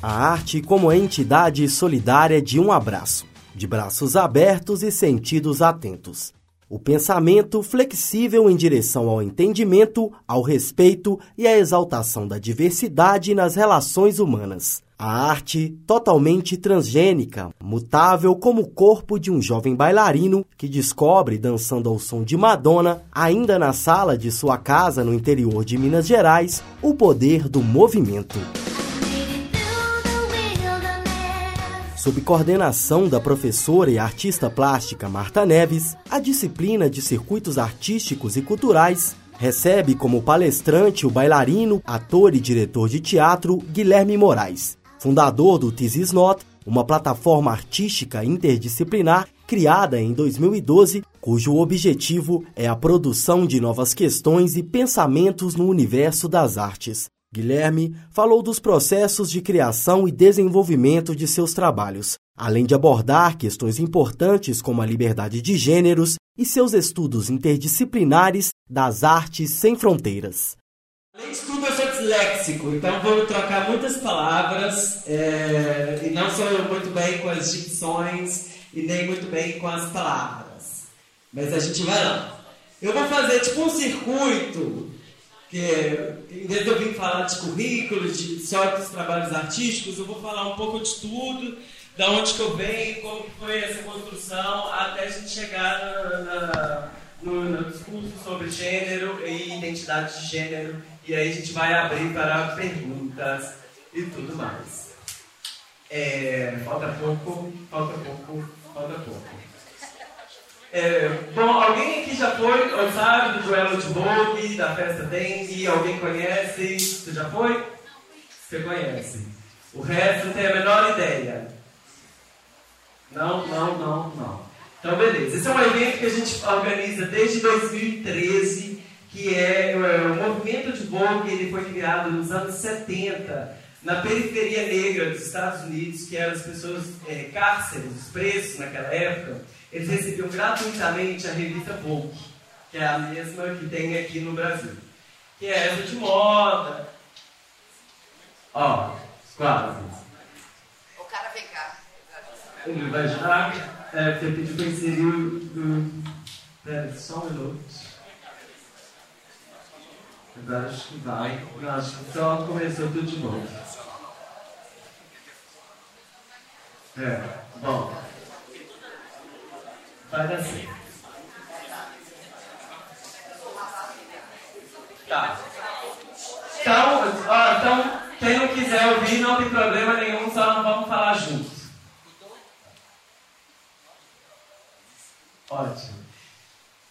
A arte como entidade solidária de um abraço, de braços abertos e sentidos atentos. O pensamento flexível em direção ao entendimento, ao respeito e à exaltação da diversidade nas relações humanas. A arte totalmente transgênica, mutável como o corpo de um jovem bailarino que descobre dançando ao som de Madonna, ainda na sala de sua casa no interior de Minas Gerais, o poder do movimento. Sob coordenação da professora e artista plástica Marta Neves, a disciplina de circuitos artísticos e culturais recebe como palestrante o bailarino, ator e diretor de teatro Guilherme Moraes, fundador do This Not, uma plataforma artística interdisciplinar criada em 2012, cujo objetivo é a produção de novas questões e pensamentos no universo das artes. Guilherme falou dos processos de criação e desenvolvimento de seus trabalhos, além de abordar questões importantes como a liberdade de gêneros e seus estudos interdisciplinares das artes sem fronteiras. Além de tudo, eu sou disléxico, então vou trocar muitas palavras é, e não sou muito bem com as dicções e nem muito bem com as palavras. Mas a gente vai lá. Eu vou fazer tipo um circuito que em vez de eu vir falar de currículos, de dos trabalhos artísticos, eu vou falar um pouco de tudo, da onde que eu venho, como foi essa construção, até a gente chegar na, na, no, no discurso sobre gênero e identidade de gênero, e aí a gente vai abrir para perguntas e tudo mais. É, falta pouco, falta pouco, falta pouco. É, bom, alguém aqui já foi ou sabe do duelo de Vogue, da festa Dengue? Alguém conhece? Você já foi? Você conhece. O resto não tem a menor ideia. Não, não, não, não. Então, beleza. Esse é um evento que a gente organiza desde 2013, que é, é o movimento de Vogue, ele foi criado nos anos 70, na periferia negra dos Estados Unidos, que eram as pessoas é, cárceres, os presos naquela época eles recebiam gratuitamente a revista Vogue, que é a mesma que tem aqui no Brasil. Que é essa de moda. Ó, quase. O cara vem cá. Ele vai ajudar. É, porque pediu para inserir o. Pera, só um minuto. Acho que vai. Eu acho que só começou tudo de novo. É, bom. Vai dar certo. Tá. Então, então, quem não quiser ouvir, não tem problema nenhum, só não vamos falar juntos. Ótimo.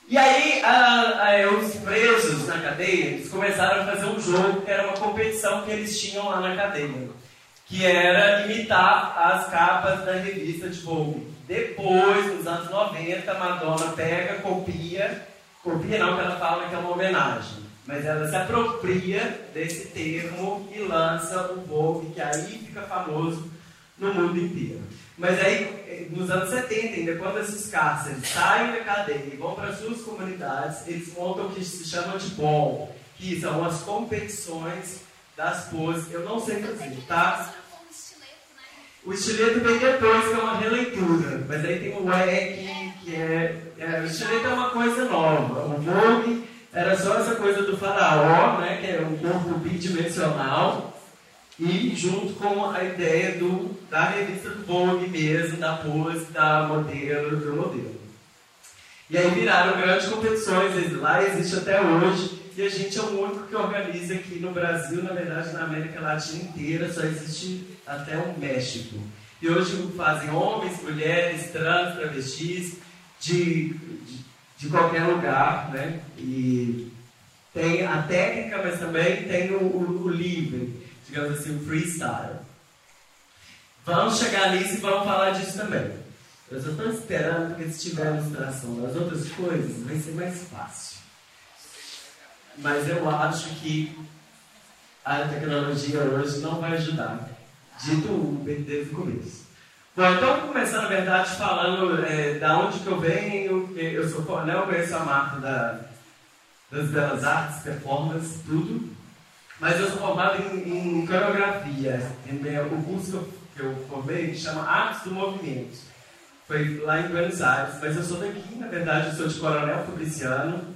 E aí, a, a, os presos na cadeia, eles começaram a fazer um jogo que era uma competição que eles tinham lá na cadeia, que era imitar as capas da revista de Vogue. Depois, nos anos 90, Madonna pega, copia, copia não, que ela fala que é uma homenagem, mas ela se apropria desse termo e lança o Vogue, que aí fica famoso no mundo inteiro. Mas aí, nos anos 70, ainda quando esses cárceres saem da cadeia e vão para suas comunidades, eles montam o que se chama de ball, que são as competições das poses. Eu não sei fazer, tá? O estileto vem depois, que é uma releitura. Mas aí tem o EC, que é, é. O estileto é uma coisa nova. O Vogue era só essa coisa do faraó, né, que é um corpo bidimensional. E junto com a ideia do, da revista Vogue mesmo, da pose, da modelo, do modelo. E aí viraram grandes competições, lá existe até hoje. E a gente é o único que organiza aqui no Brasil, na verdade na América Latina inteira, só existe até o México. E hoje fazem homens, mulheres, trans, travestis, de, de, de qualquer lugar, né? E tem a técnica, mas também tem o, o, o livre, digamos assim, o freestyle. Vamos chegar nisso e vamos falar disso também. Eu só estou esperando porque se tiver ilustração das outras coisas, vai ser mais fácil. Mas eu acho que a tecnologia hoje não vai ajudar dito Uber desde o começo. Bom, então vou começar, na verdade, falando é, da onde que eu venho. Eu sou coronel, conheço a Marta da, das Belas Artes, performance, tudo. Mas eu sou formado em, em coreografia. O curso que eu formei chama Artes do Movimento. Foi lá em Buenos Aires, mas eu sou daqui, na verdade, eu sou de Coronel Fabriciano,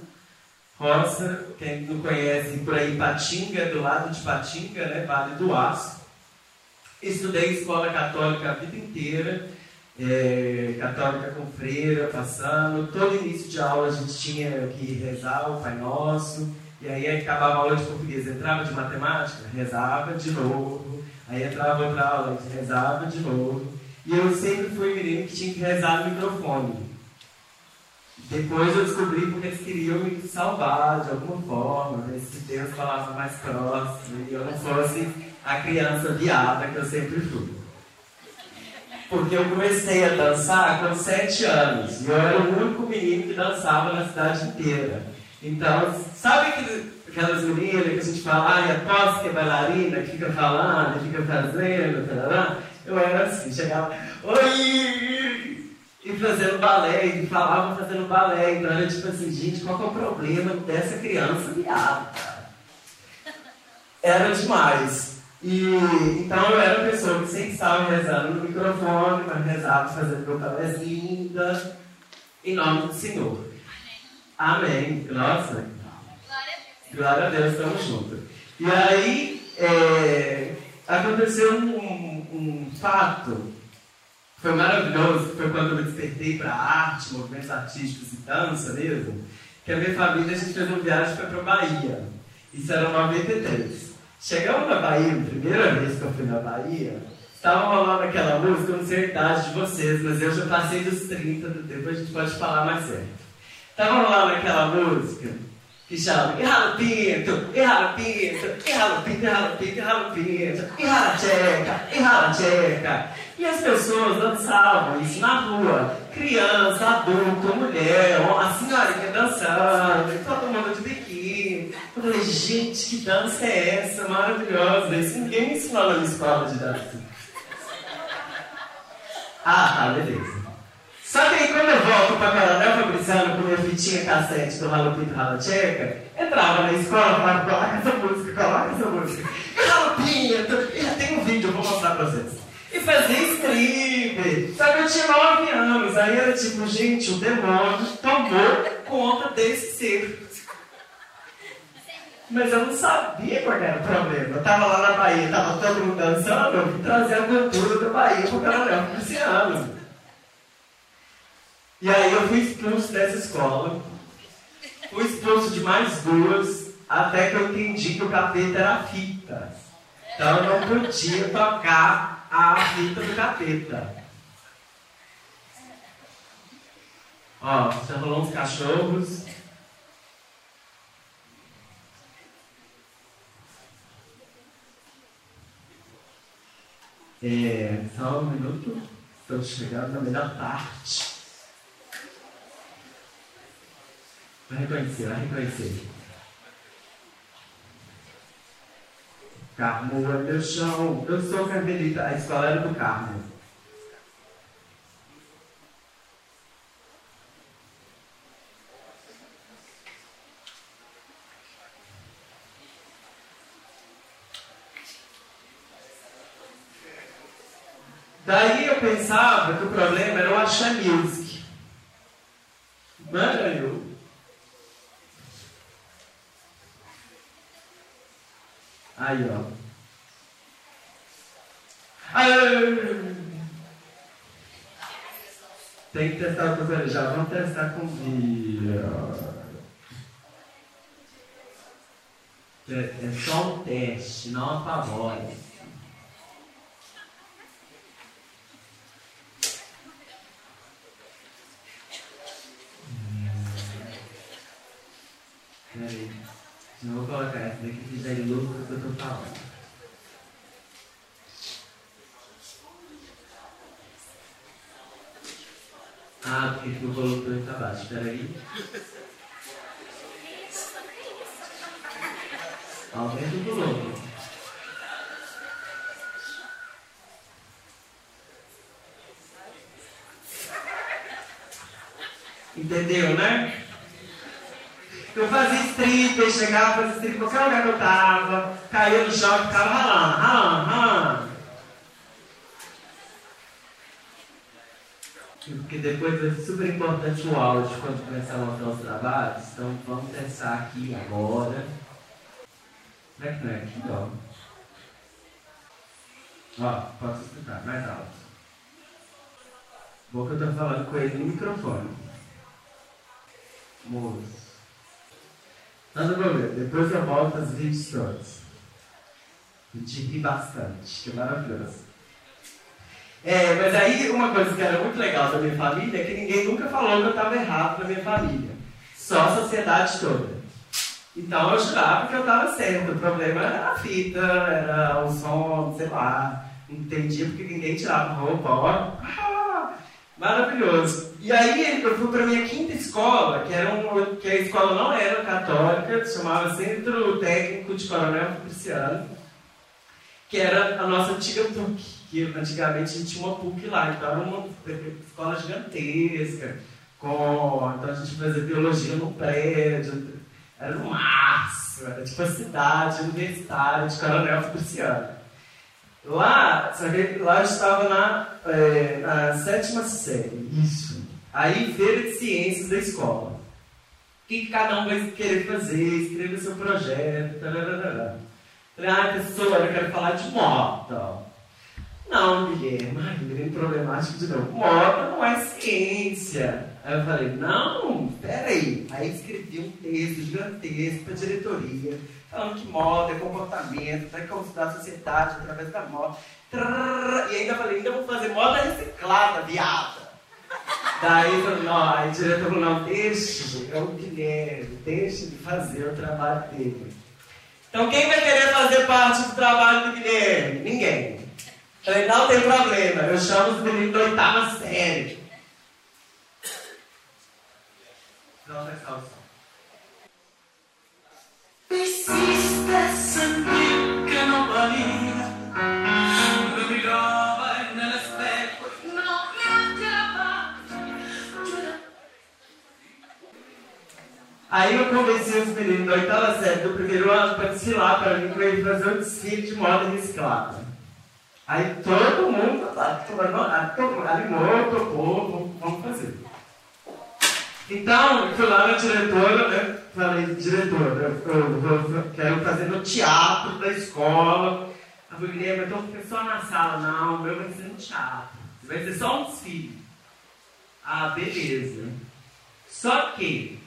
Roça, quem não conhece por aí, Patinga, do lado de Patinga, né, Vale do Aço. Estudei escola católica a vida inteira, é, católica com freira, passando. Todo início de aula a gente tinha que rezar o Pai Nosso, e aí acabava a aula de português, entrava de matemática, rezava de novo. Aí entrava outra aula, rezava de novo. E eu sempre fui menino que tinha que rezar no microfone. Depois eu descobri porque eles queriam me salvar de alguma forma, ver se Deus falava mais próximo e eu não fosse a criança viada que eu sempre fui. Porque eu comecei a dançar com sete anos e eu era o único menino que dançava na cidade inteira. Então, sabe aquelas meninas que a gente fala, ah, a que é bailarina, que fica falando, fica fazendo, tarará? Eu era assim, chegava, oi! E fazendo balé, e falava fazendo balé. Então era tipo assim, gente, qual é o problema dessa criança viada? Era demais. E, então eu era uma pessoa que sempre estava rezando no microfone, mas rezava fazendo meu balé linda, em nome do Senhor. Amém. Nossa. Glória a Deus, estamos juntos. E aí, é, aconteceu um, um fato foi maravilhoso, foi quando eu despertei para arte, movimentos artísticos e dança mesmo, que a minha família, a gente fez uma viagem para a Bahia. Isso era 93. Chegamos na Bahia, a primeira vez que eu fui na Bahia, estava rolando aquela música, eu não sei a idade de vocês, mas eu já passei dos 30, depois a gente pode falar mais certo. Estava rolando aquela música que chama Irralo Pinto, Irralo Pinto, Irralo Pinto, Irralo Pinto, Irralo Pinto, Irrala Tcheca, Irrala Tcheca. E as pessoas dançavam isso na rua. Criança, adulto, mulher, a senhorinha dançando, todo mundo de biquíni. Eu falei, gente, que dança é essa? Maravilhosa. Isso ninguém me ensinou na escola de dança. Ah, tá, beleza. Só que aí quando eu volto para Coronel Fabriciano com minha fitinha cassete do Ralo Pinto Rala Tcheca, entrava na escola, falava, coloca essa música, coloca essa música. E Ralo Pinto, e já tem um vídeo, eu vou mostrar para vocês. E fazia strip. Sabe, eu tinha 9 anos, aí era tipo, gente, o demônio tomou conta desse ser. Mas eu não sabia qual era o problema. Eu tava lá na Bahia, tava todo mundo dançando, eu trazer a cultura da Bahia pro Coronel Fabriciano. E aí eu fui expulso dessa escola. Fui expulso de mais duas, até que eu entendi que o capeta era fita. Então eu não podia tocar a fita do capeta. Ó, já rolou uns cachorros. É, só um minuto. Estamos chegando na melhor parte. Reconhecer, vai reconhecer. Carmo é meu chão. Eu sou carmelita, a escola era do Carmo. Daí eu pensava que o problema era o Axé Music. Não eu. Aí, ó. Aí, tem que testar o que já vamos testar com vídeo. É, é só um teste, não apavore. Colocar essa daqui que já ilustra o que eu estou falando. Ah, porque tu colocou aqui abaixo. Espera aí. Aumenta o volume. Entendeu, né? Eu fazia strip, chegava, fazia strip em qualquer lugar que eu tava, caía no chão ficava ralando, ralando, ralando. Porque depois ser super importante o áudio quando começar a mostrar os trabalhos. Então vamos testar aqui agora. Como é que não é aqui, ó? Ó, posso escutar, mais alto. Bom que eu tô falando com ele no microfone. Moço. Nada não problema, depois eu volto as todos. Eu te ri bastante, que é maravilhoso. É, mas aí uma coisa que era muito legal da minha família é que ninguém nunca falou que eu estava errado na minha família. Só a sociedade toda. Então eu jurava que eu estava certo. O problema era a fita, era o som, sei lá. Entendia porque ninguém tirava roupa. Ó. Maravilhoso. E aí eu fui para minha quinta escola, que, era um, que a escola não era católica, chamava Centro Técnico de Coronel Cristiano, que era a nossa antiga PUC que antigamente a gente tinha uma PUC lá, então era uma escola gigantesca, com, então a gente fazia biologia no prédio, era no março, era tipo a cidade universitária de Coronel Fabriciano. Lá, sabe, lá eu estava na, é, na sétima série, isso. Aí, feira de ciências da escola. O que, cada um vai querer fazer, escreva seu projeto, tararara. Falei, ah, professora, eu quero falar de moto. Não, Guilherme, ai, Guilherme problemático de novo. Moda não é ciência. Aí eu falei, não, peraí. Aí escrevi um texto gigantesco para a diretoria, falando que moda é comportamento, vai consultar a sociedade através da moda. E ainda falei, ainda vou fazer moda reciclada, viada. Daí falou, não, aí o diretor falou, não, deixe, é o Guilherme, deixe de fazer o trabalho dele. Então quem vai querer fazer parte do trabalho do Guilherme? Ninguém. Falei, não tem problema, eu chamo os meninos da oitava série. Não, vai ficar Aí eu convenci os meninos da oitava série do primeiro ano para desfilar para mim, para ele fazer um desfile de moda reciclada. Aí todo mundo tá, animou, topou, vamos fazer. Então, eu fui lá na diretora, né? Falei, diretora, eu, eu, quero fazer no teatro da escola. A Guilherme, então fica só na sala. Não, o meu vai ser no teatro. Vai ser só um desfile. Ah, beleza. Só que.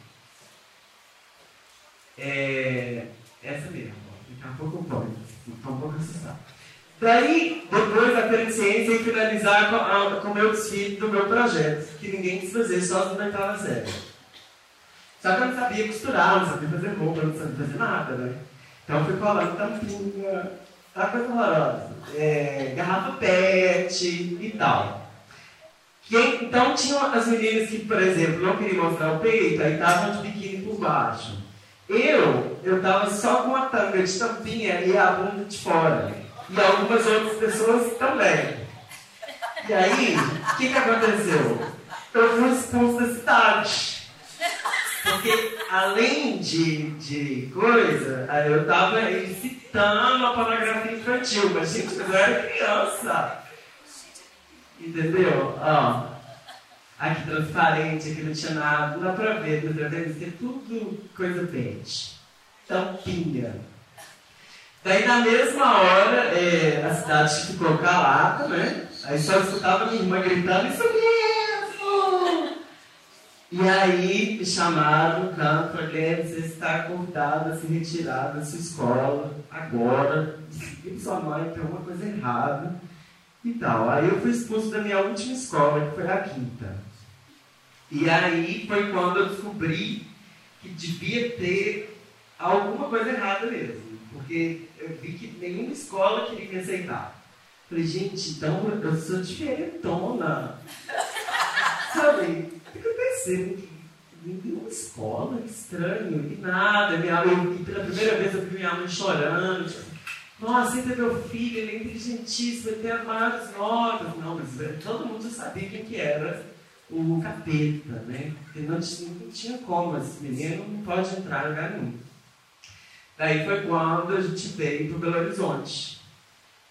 É, essa mesmo, daqui a pouco pode. Estou um pouco assustado. Daí, depois da ciência e finalizar com, a, com o meu desfile do meu projeto, que ninguém quis fazer, só as oitava série. Só que eu não sabia costurar, não sabia fazer roupa, não sabia fazer nada, né? Então eu fui colando tampinha, tá coisa horrorosa. É, garrafa pet e tal. Que, então tinham as meninas que, por exemplo, não queriam mostrar o peito, aí estavam de biquíni por baixo. Eu, eu tava só com a tanga de tampinha e a bunda de fora e algumas outras pessoas também. E aí, o que, que aconteceu? Eu fui expulso da cidade. Porque além de, de coisa, eu estava incitando a pornografia infantil, mas gente, eu era criança. Entendeu? Ó, aqui transparente, aqui não tinha nada, não dá pra ver, não dá pra ver, tudo coisa verde. Tampinha. Daí na mesma hora é, a cidade ficou calada, né? Aí só escutava minha irmã gritando, isso mesmo! E aí chamaram no canto, olha, você está acordada, se retirar da sua escola, agora, e sua mãe tem alguma coisa errada e tal. Aí eu fui expulso da minha última escola, que foi a quinta. E aí foi quando eu descobri que devia ter alguma coisa errada mesmo. Porque eu vi que nenhuma escola queria me aceitar. Falei, gente, então eu sou diferentona. Sabe? Fico pensando, nenhuma escola, que estranho, e nada. Minha, eu, e pela primeira vez eu vi minha mãe chorando, tipo, nossa, ainda meu filho, ele é inteligentíssimo, ele tem as maiores notas. Não, mas todo mundo já sabia quem que era o capeta, né? Porque não, não tinha como, esse menino não pode entrar em lugar nenhum. Daí foi quando a gente veio para Belo Horizonte.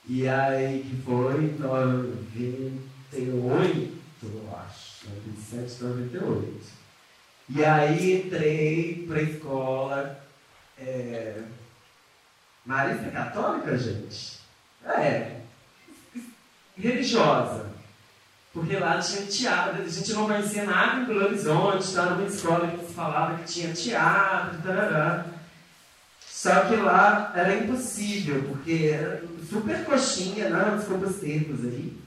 E aí que foi em 98, eu acho, 97, 98. E aí entrei para a escola é, Católica, gente? É, religiosa. Porque lá tinha teatro, a gente não conhecia nada em Belo Horizonte, estava numa escola que falava que tinha teatro, tarará. Só que lá era impossível, porque era super coxinha, não, desculpa os termos aí.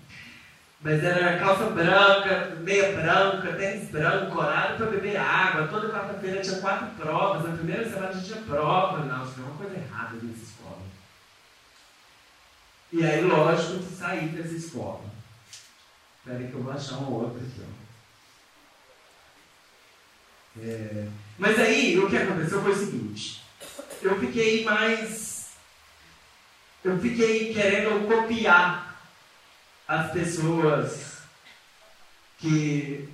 Mas era calça branca, meia branca, tênis branco, horário para beber água. Toda quarta-feira tinha quatro provas. Na primeira semana a gente tinha prova. Não, tinha uma coisa errada nessa escola. E aí, lógico, saí dessa escola. Espera que eu vou achar uma outra aqui. Ó. É... Mas aí, o que aconteceu foi o seguinte eu fiquei mais. Eu fiquei querendo copiar as pessoas que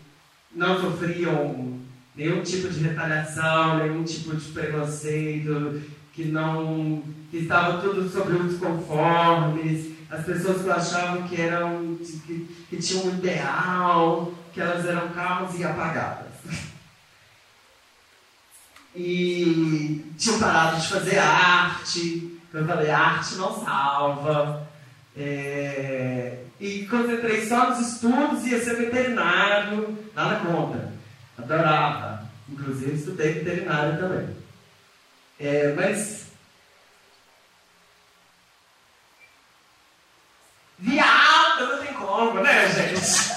não sofriam nenhum tipo de retaliação, nenhum tipo de preconceito, que não. que estava tudo sobre os conformes, as pessoas que achavam que eram. que, que tinham um ideal, que elas eram calmas e apagadas e tinham parado de fazer arte. Eu falei, arte não salva. É... E concentrei só nos estudos, ia ser veterinário, nada contra. Adorava. Inclusive estudei veterinário também. É, mas. Viado, não tem como, né, gente?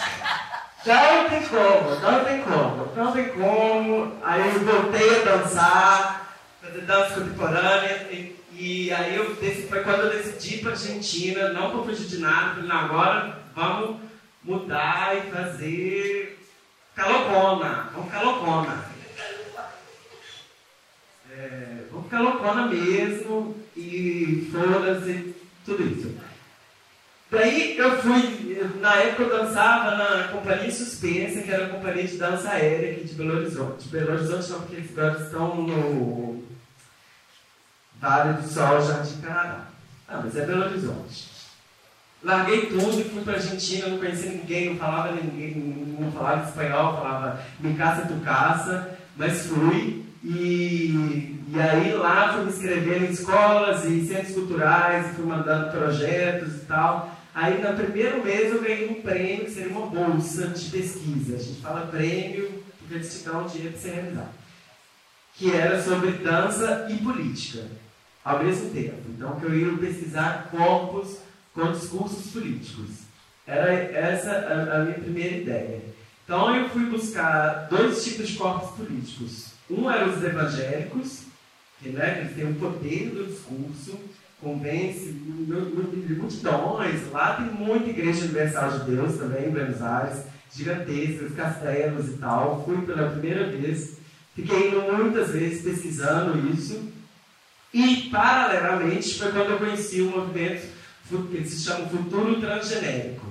Não tem como, não tem como, não tem como. Aí eu voltei a dançar, fazer dança contemporânea, e, e aí eu foi quando eu decidi para Argentina, não por fugir de nada, falei, não, agora vamos mudar e fazer calocona, vamos calocona. É, vamos calocona mesmo, e foda-se, tudo isso. Daí eu fui, na época eu dançava na Companhia Suspensa, que era a companhia de dança aérea aqui de Belo Horizonte. Belo Horizonte não, porque eles agora estão no Vale do Sol, Jardim Canadá. Ah, mas é Belo Horizonte. Larguei tudo e fui para a Argentina, não conhecia ninguém, não falava ninguém, não falava espanhol, falava me caça, tu caça, mas fui. E, e aí lá fui me inscrever em escolas e centros culturais, fui mandando projetos e tal. Aí, no primeiro mês, eu ganhei um prêmio, que seria uma bolsa de pesquisa. A gente fala prêmio porque eles te dão dinheiro para você realizar. Que era sobre dança e política, ao mesmo tempo. Então, que eu ia pesquisar corpos com discursos políticos. Era essa a, a minha primeira ideia. Então, eu fui buscar dois tipos de corpos políticos. Um eram os evangélicos, que né, eles têm o poder do discurso, convence multidões. Lá tem muita igreja universal de Deus também em Buenos Aires, gigantescas, castelos e tal. Fui pela primeira vez, fiquei muitas vezes pesquisando isso. E, paralelamente, foi quando eu conheci o movimento que se chama Futuro Transgenérico,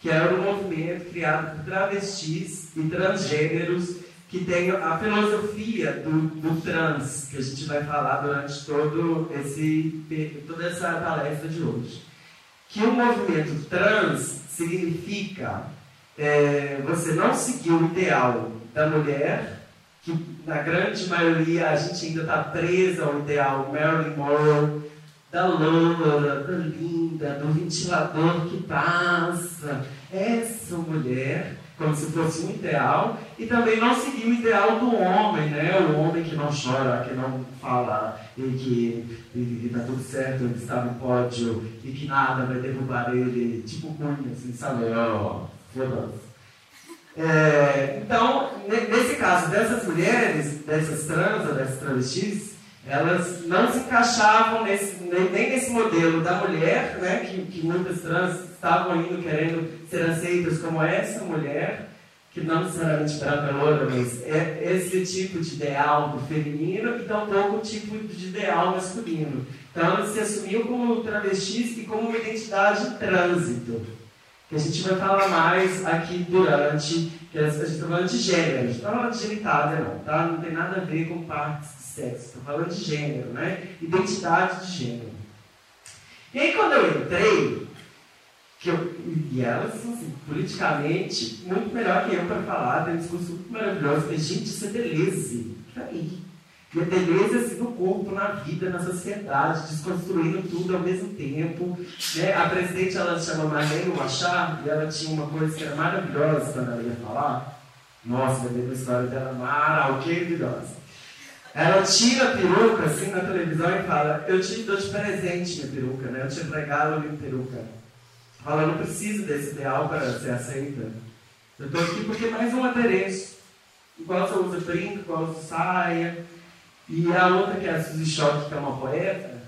que era um movimento criado por travestis e transgêneros que tem a filosofia do, do, trans, que a gente vai falar durante todo esse, toda essa palestra de hoje. Que o movimento trans significa é, você não seguir o ideal da mulher, que na grande maioria a gente ainda está presa ao ideal Marilyn Monroe, da loura, da linda, do ventilador que passa. Essa mulher como se fosse um ideal, e também não seguir o ideal do homem, né? O homem que não chora, que não fala, e que está tudo certo, ele está no pódio, e que nada vai derrubar ele, tipo cunha, assim, sabe? Oh, foda-se. É, então, nesse caso dessas mulheres, dessas trans, dessas travestis, elas não se encaixavam nesse, nem, nem nesse modelo da mulher, né, que, que muitas trans estavam indo querendo ser aceitas como essa mulher, que não necessariamente branca loura, mas é esse tipo de ideal do feminino e tampouco o tipo de ideal masculino. Então ela se assumiu como travestis e como uma identidade de trânsito, que a gente vai falar mais aqui durante que a gente está falando de gênero, a gente está falando de genitália não, tá? Não tem nada a ver com partes de sexo, está falando de gênero, né? Identidade de gênero. E aí quando eu entrei, que eu, e elas, assim, politicamente, muito melhor que eu para falar, tem um discurso maravilhoso, mas gente, isso é Deleuze, tá aí. E a Deleuze assim, no corpo, na vida, na sociedade, desconstruindo tudo ao mesmo tempo. Né? A presidente, ela se chama Marlene Machado, e ela tinha uma coisa que era maravilhosa quando ela ia falar. Nossa, eu a história dela maravilhosa. Ela tira a peruca assim na televisão e fala: Eu te dou de presente minha peruca, né? Eu te regalo minha peruca. Fala: Não preciso desse ideal para ser aceita. Eu estou aqui porque é mais um adereço. Igual você usa brinco, igual você saia. E a outra, que é a Suzy Schock, que é uma poeta,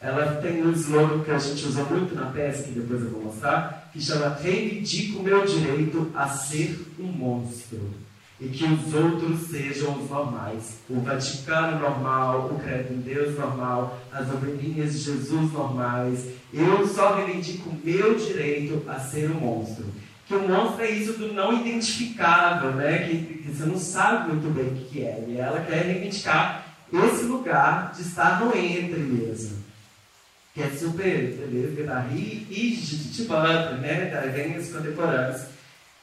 ela tem um slogan que a gente usa muito na peça, que depois eu vou mostrar, que chama Reivindico meu direito a ser um monstro e que os outros sejam os normais. O Vaticano normal, o credo em Deus normal, as ovelhinhas de Jesus normais. Eu só reivindico o meu direito a ser um monstro. Que o monstro é isso do não identificável, né? Que, que você não sabe muito bem o que é. E ela quer reivindicar esse lugar de estar no entre mesmo. Que é super, beleza, Guitarri e Judith Butler, né? Da Eventos Contemporâneos,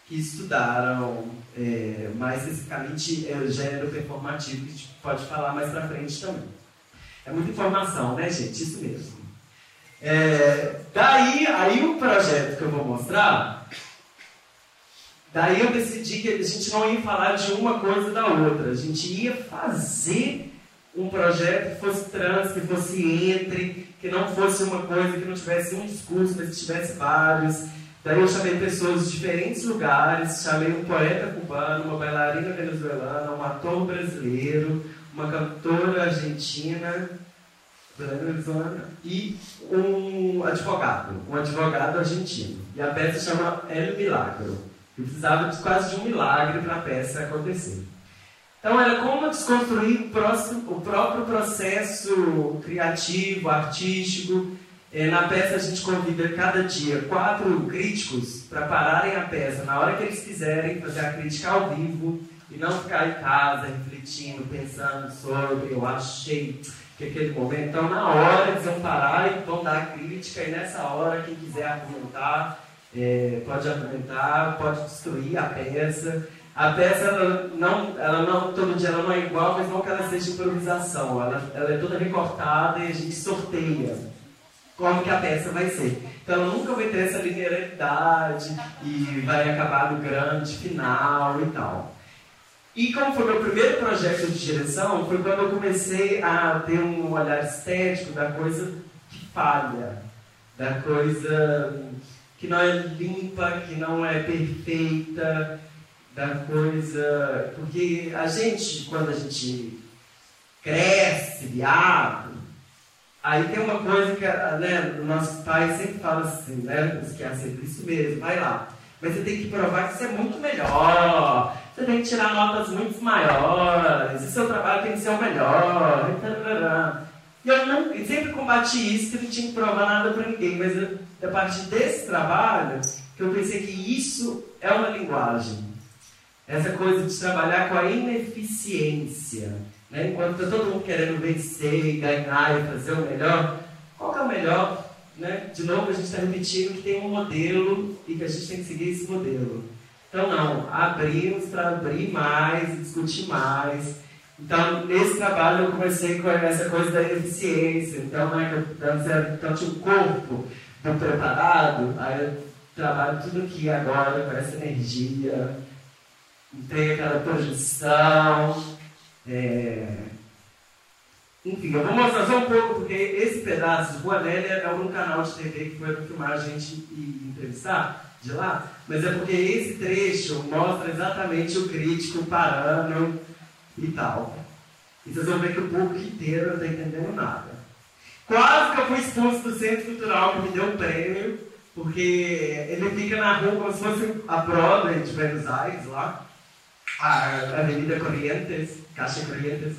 que estudaram é, mais especificamente é, o gênero performativo, que a gente pode falar mais pra frente também. É muita informação, né, gente? Isso mesmo. É, daí, aí o projeto que eu vou mostrar, daí eu decidi que a gente não ia falar de uma coisa da outra, a gente ia fazer um projeto que fosse trans, que fosse entre, que não fosse uma coisa que não tivesse um discurso, mas que tivesse vários. Daí eu chamei pessoas de diferentes lugares, chamei um poeta cubano, uma bailarina venezuelana, um ator brasileiro, uma cantora argentina, venezuelana, e um advogado, um advogado argentino. E a peça chama El Milagro. Eu precisava de quase de um milagre para a peça acontecer. Então era como desconstruir o, próximo, o próprio processo criativo, artístico. É, na peça a gente convida cada dia quatro críticos para pararem a peça na hora que eles quiserem, fazer a crítica ao vivo e não ficar em casa refletindo, pensando sobre, eu achei que aquele momento. Então na hora eles vão parar e vão dar a crítica e nessa hora quem quiser argumentar é, pode argumentar, pode destruir a peça. A peça, ela não, ela não, todo dia ela não é igual, mas não que ela seja improvisação. Ela, ela é toda recortada e a gente sorteia como que a peça vai ser. Então ela nunca vai ter essa linearidade e vai acabar no grande final e tal. E como foi meu primeiro projeto de direção, foi quando eu comecei a ter um olhar estético da coisa que falha, da coisa que não é limpa, que não é perfeita, da coisa. Porque a gente, quando a gente cresce, viado, aí tem uma coisa que né, nossos pais sempre falam assim, né? Que é sempre isso mesmo, vai lá. Mas você tem que provar que você é muito melhor. Você tem que tirar notas muito maiores. E seu trabalho tem que ser o melhor. E eu não, sempre combati isso, que eu não tinha que provar nada para ninguém. Mas eu, a partir desse trabalho, que eu pensei que isso é uma linguagem. Essa coisa de trabalhar com a ineficiência. Né? Enquanto está todo mundo querendo vencer ganhar e fazer o melhor, qual que é o melhor? Né? De novo, a gente está repetindo que tem um modelo e que a gente tem que seguir esse modelo. Então, não, abrimos para abrir mais discutir mais. Então, nesse trabalho, eu comecei com essa coisa da eficiência. Então, né, então tinha o corpo do preparado, aí eu trabalho tudo aqui agora com essa energia tem aquela projeção. É... Enfim, eu vou mostrar só um pouco, porque esse pedaço de Boanélia é um canal de TV que foi filmar a gente e entrevistar de lá, mas é porque esse trecho mostra exatamente o crítico parando e tal. E vocês vão ver que o público inteiro não está entendendo nada. Quase que eu fui expulso do Centro Cultural que me deu um prêmio, porque ele fica na rua como se fosse a Broadway de Buenos Aires lá a Avenida Corrientes, Caixa Corrientes.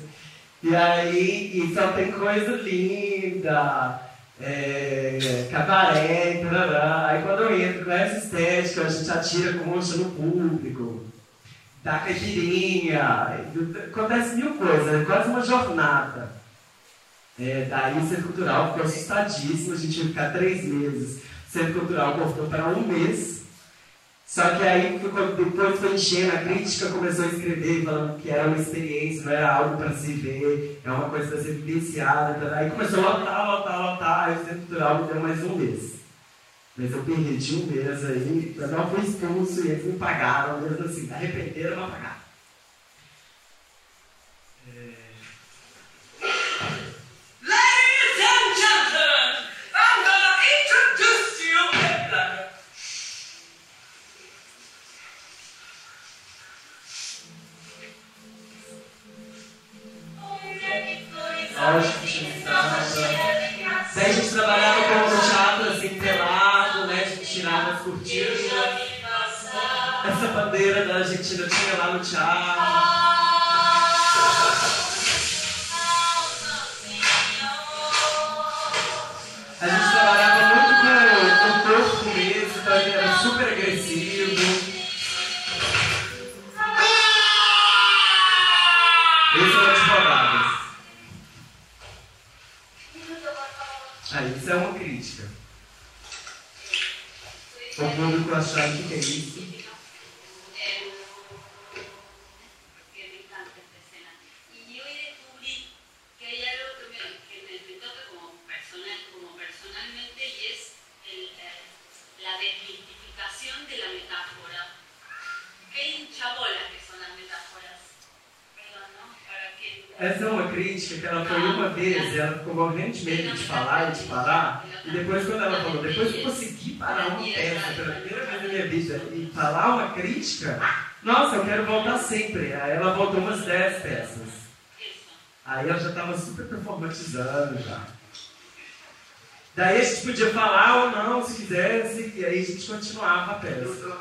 E aí, e só tem coisa linda, é, cabaré, tarará. Aí quando eu entro com essa estética, a gente atira concha no público. tá caipirinha, acontece mil coisas, é quase uma jornada. É, daí o Centro Cultural ficou assustadíssimo, a gente ia ficar três meses. O Centro Cultural cortou para um mês. Só que aí, depois foi enchendo, a crítica começou a escrever, falando que era uma experiência, não era algo para se ver, é uma coisa para ser vivenciada. Aí começou a lotar, lotar, lotar, aí o Centro Cultural deu mais um mês. Mas eu perdi um mês aí, eu não fui expulso e eles me pagaram, mesmo assim, arrependeram, mas pagaram. De medo de falar e de parar. E depois, quando ela falou, depois eu consegui parar uma peça pela primeira vez na minha vida e falar uma crítica, nossa, eu quero voltar sempre. Aí ela voltou umas 10 peças. Aí ela já estava super performatizando já. Daí a gente podia falar ou não, se quisesse, e aí a gente continuava a peça.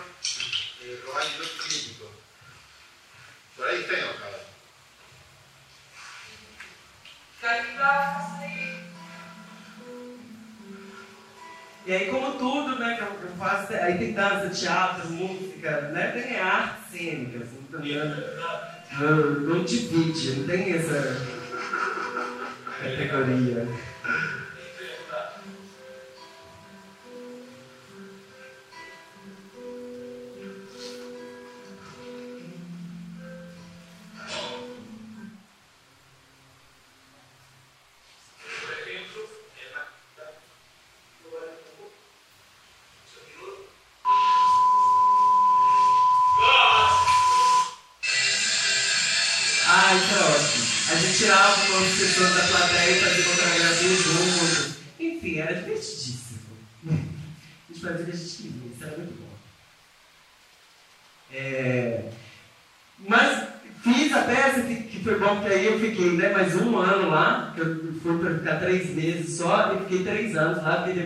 E aí, como tudo, né, que eu, faço, aí tem dança, teatro, música, né, tem arte cênica, assim, não, não, não divide, não tem essa categoria.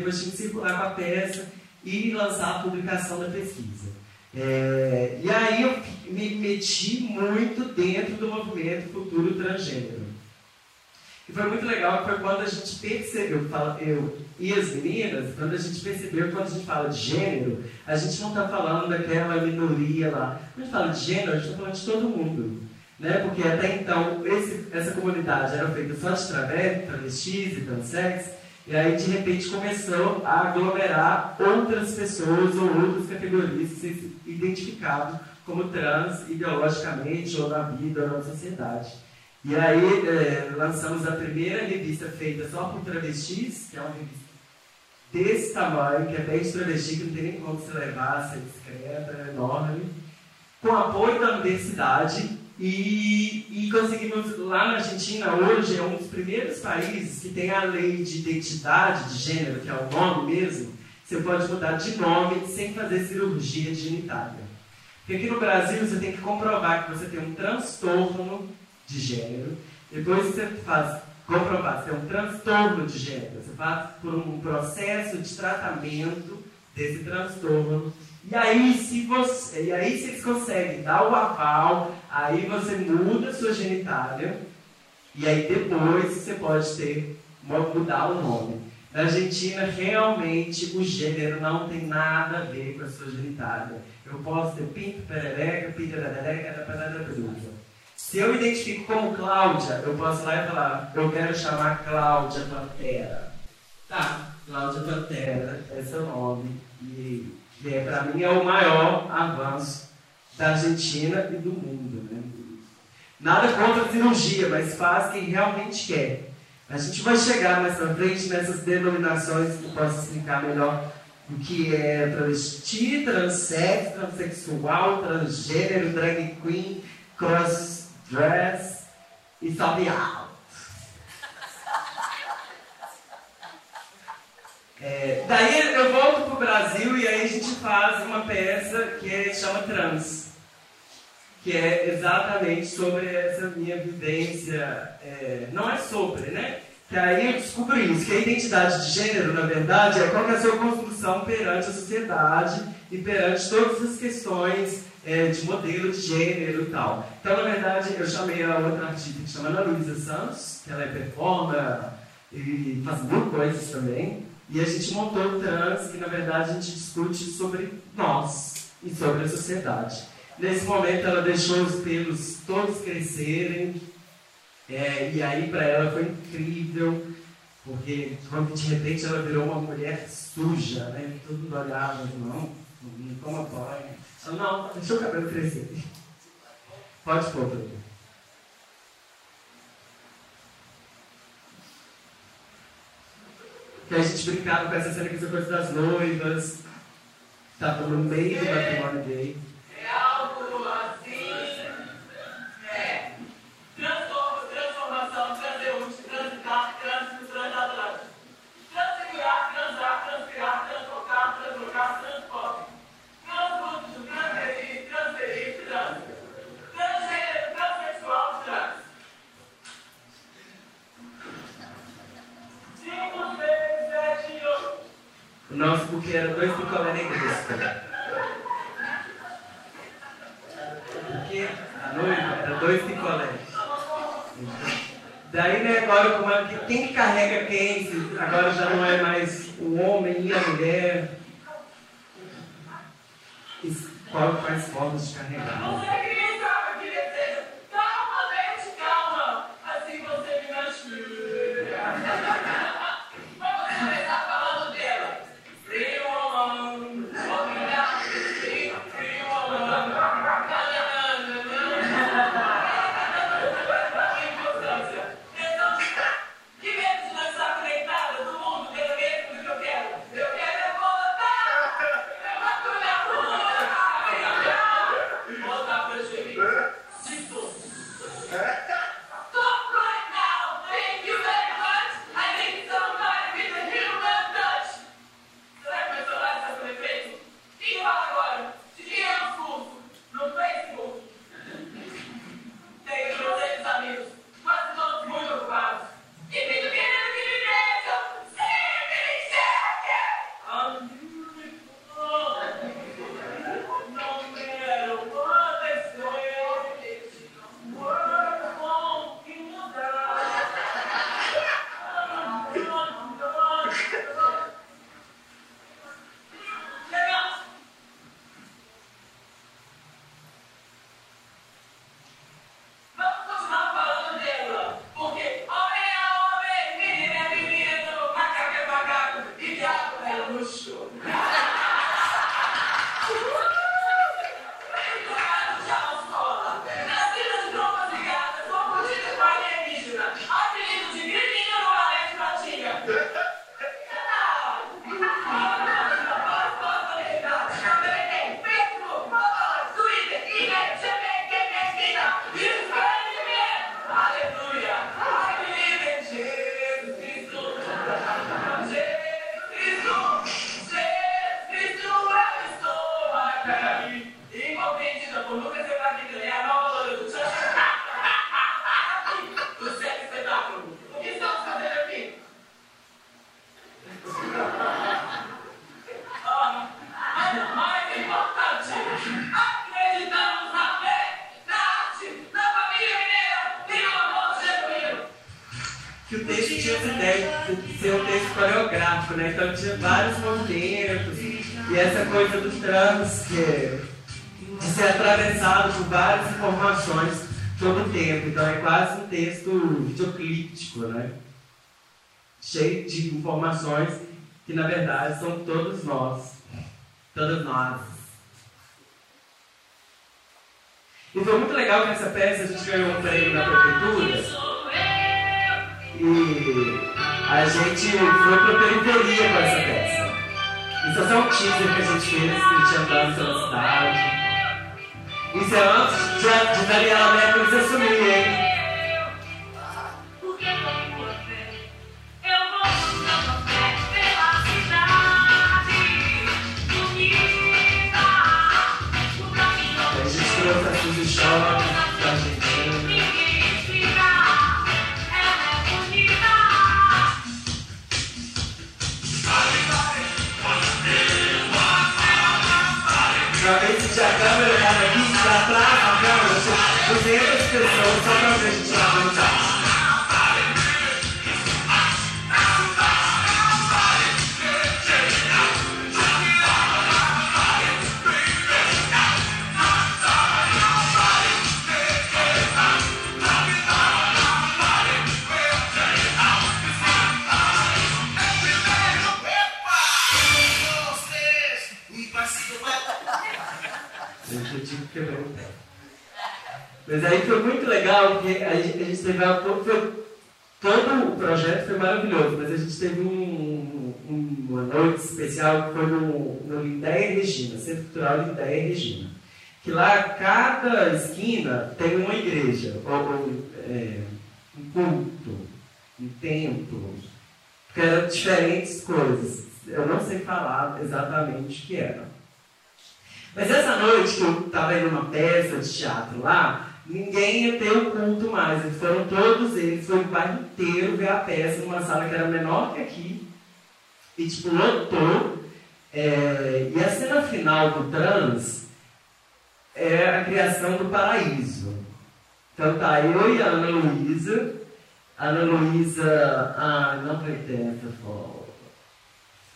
Depois tinha que circular com a peça e lançar a publicação da pesquisa. É, e aí eu me meti muito dentro do movimento futuro transgênero. E foi muito legal, foi quando a gente percebeu, eu e as meninas, quando a gente percebeu quando a gente fala de gênero, a gente não está falando daquela minoria lá. Quando a gente fala de gênero, a gente está falando de todo mundo. Né? Porque até então esse, essa comunidade era feita só de travestis e transex, e aí de repente começou a aglomerar outras pessoas ou outras categorias que se identificavam como trans ideologicamente ou na vida ou na sociedade. E aí é, lançamos a primeira revista feita só por travestis, que é uma revista desse tamanho, que é bem de travesti, que não tem nem como se levar, ser discreta, é enorme, com apoio da universidade. E, e conseguimos, lá na Argentina, hoje é um dos primeiros países que tem a lei de identidade de gênero, que é o nome mesmo. Você pode mudar de nome sem fazer cirurgia genitália. Porque aqui no Brasil você tem que comprovar que você tem um transtorno de gênero. Depois você faz comprovar se é um transtorno de gênero. Você faz por um processo de tratamento desse transtorno. E aí, se você, e aí, se eles conseguem dar o aval, aí você muda a sua genitália. E aí depois você pode ter, mudar o nome. Na Argentina, realmente, o gênero não tem nada a ver com a sua genitália. Eu posso ter pinto, perereca, pirararareca, perereca, Se eu identifico como Cláudia, eu posso lá e falar, eu quero chamar Cláudia Pantera. Tá, Cláudia Pantera, é o nome. E, é, para mim é o maior avanço da Argentina e do mundo. Né? Nada contra a cirurgia, mas faz quem realmente quer. A gente vai chegar mais pra frente nessas denominações que posso explicar melhor o que é travesti, transexo, transexual, transgênero, drag queen, cross-dress e sobe alto. É, daí eu volto pro Brasil e aí a gente faz uma peça que é, chama Trans, que é exatamente sobre essa minha vivência. É, não é sobre, né? Que aí eu descubro isso, que a identidade de gênero, na verdade, é qual é a sua construção perante a sociedade e perante todas as questões é, de modelo de gênero e tal. Então, na verdade, eu chamei a outra artista que chama Ana Luísa Santos, que ela é performer e faz muitas coisas também. E a gente montou o trans, que na verdade a gente discute sobre nós e sobre a sociedade. Nesse momento ela deixou os pelos todos crescerem, é, e aí para ela foi incrível, porque de repente ela virou uma mulher suja, né? Todo mundo olhava, não, não toma banho. Ela, não, deixa o cabelo crescer. Pode pôr, Bruno. Que a gente brincava com essa cena que essa coisa das noivas, estava no meio do matrimônio gay. nosso Mas aí foi muito legal, porque a gente, a gente teve a, foi, todo o projeto foi maravilhoso, mas a gente teve um, um, uma noite especial que foi no, no Lindéia Regina, Centro Cultural Lindéia Regina. Que lá, cada esquina tem uma igreja, ou, ou é, um culto, um templo, que eram diferentes coisas. Eu não sei falar exatamente o que era. Mas essa noite que eu estava indo uma peça de teatro lá, ninguém ia ter o culto mais. Eles foram todos eles, foi o bairro inteiro ver a peça numa sala que era menor que aqui. E tipo, lotou. É, e a cena final do trans é a criação do paraíso. Então tá, eu e a Ana Luísa. Ana Luísa. Ah, não vai ter essa foto.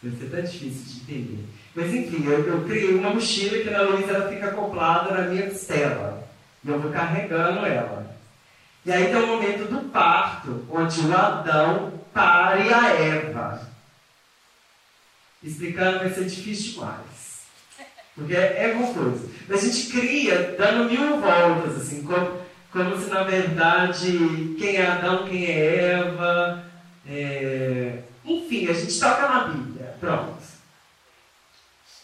Vai ser tão difícil de entender. Mas enfim, eu, eu criei uma mochila que a Ana Luísa fica acoplada na minha costela. E eu vou carregando ela. E aí tem o momento do parto, onde o Adão pare a Eva. Explicando vai ser difícil demais. Porque é, é confuso. Mas a gente cria dando mil voltas, assim, como, como se na verdade quem é Adão, quem é Eva. É... Enfim, a gente toca na Bíblia. Pronto.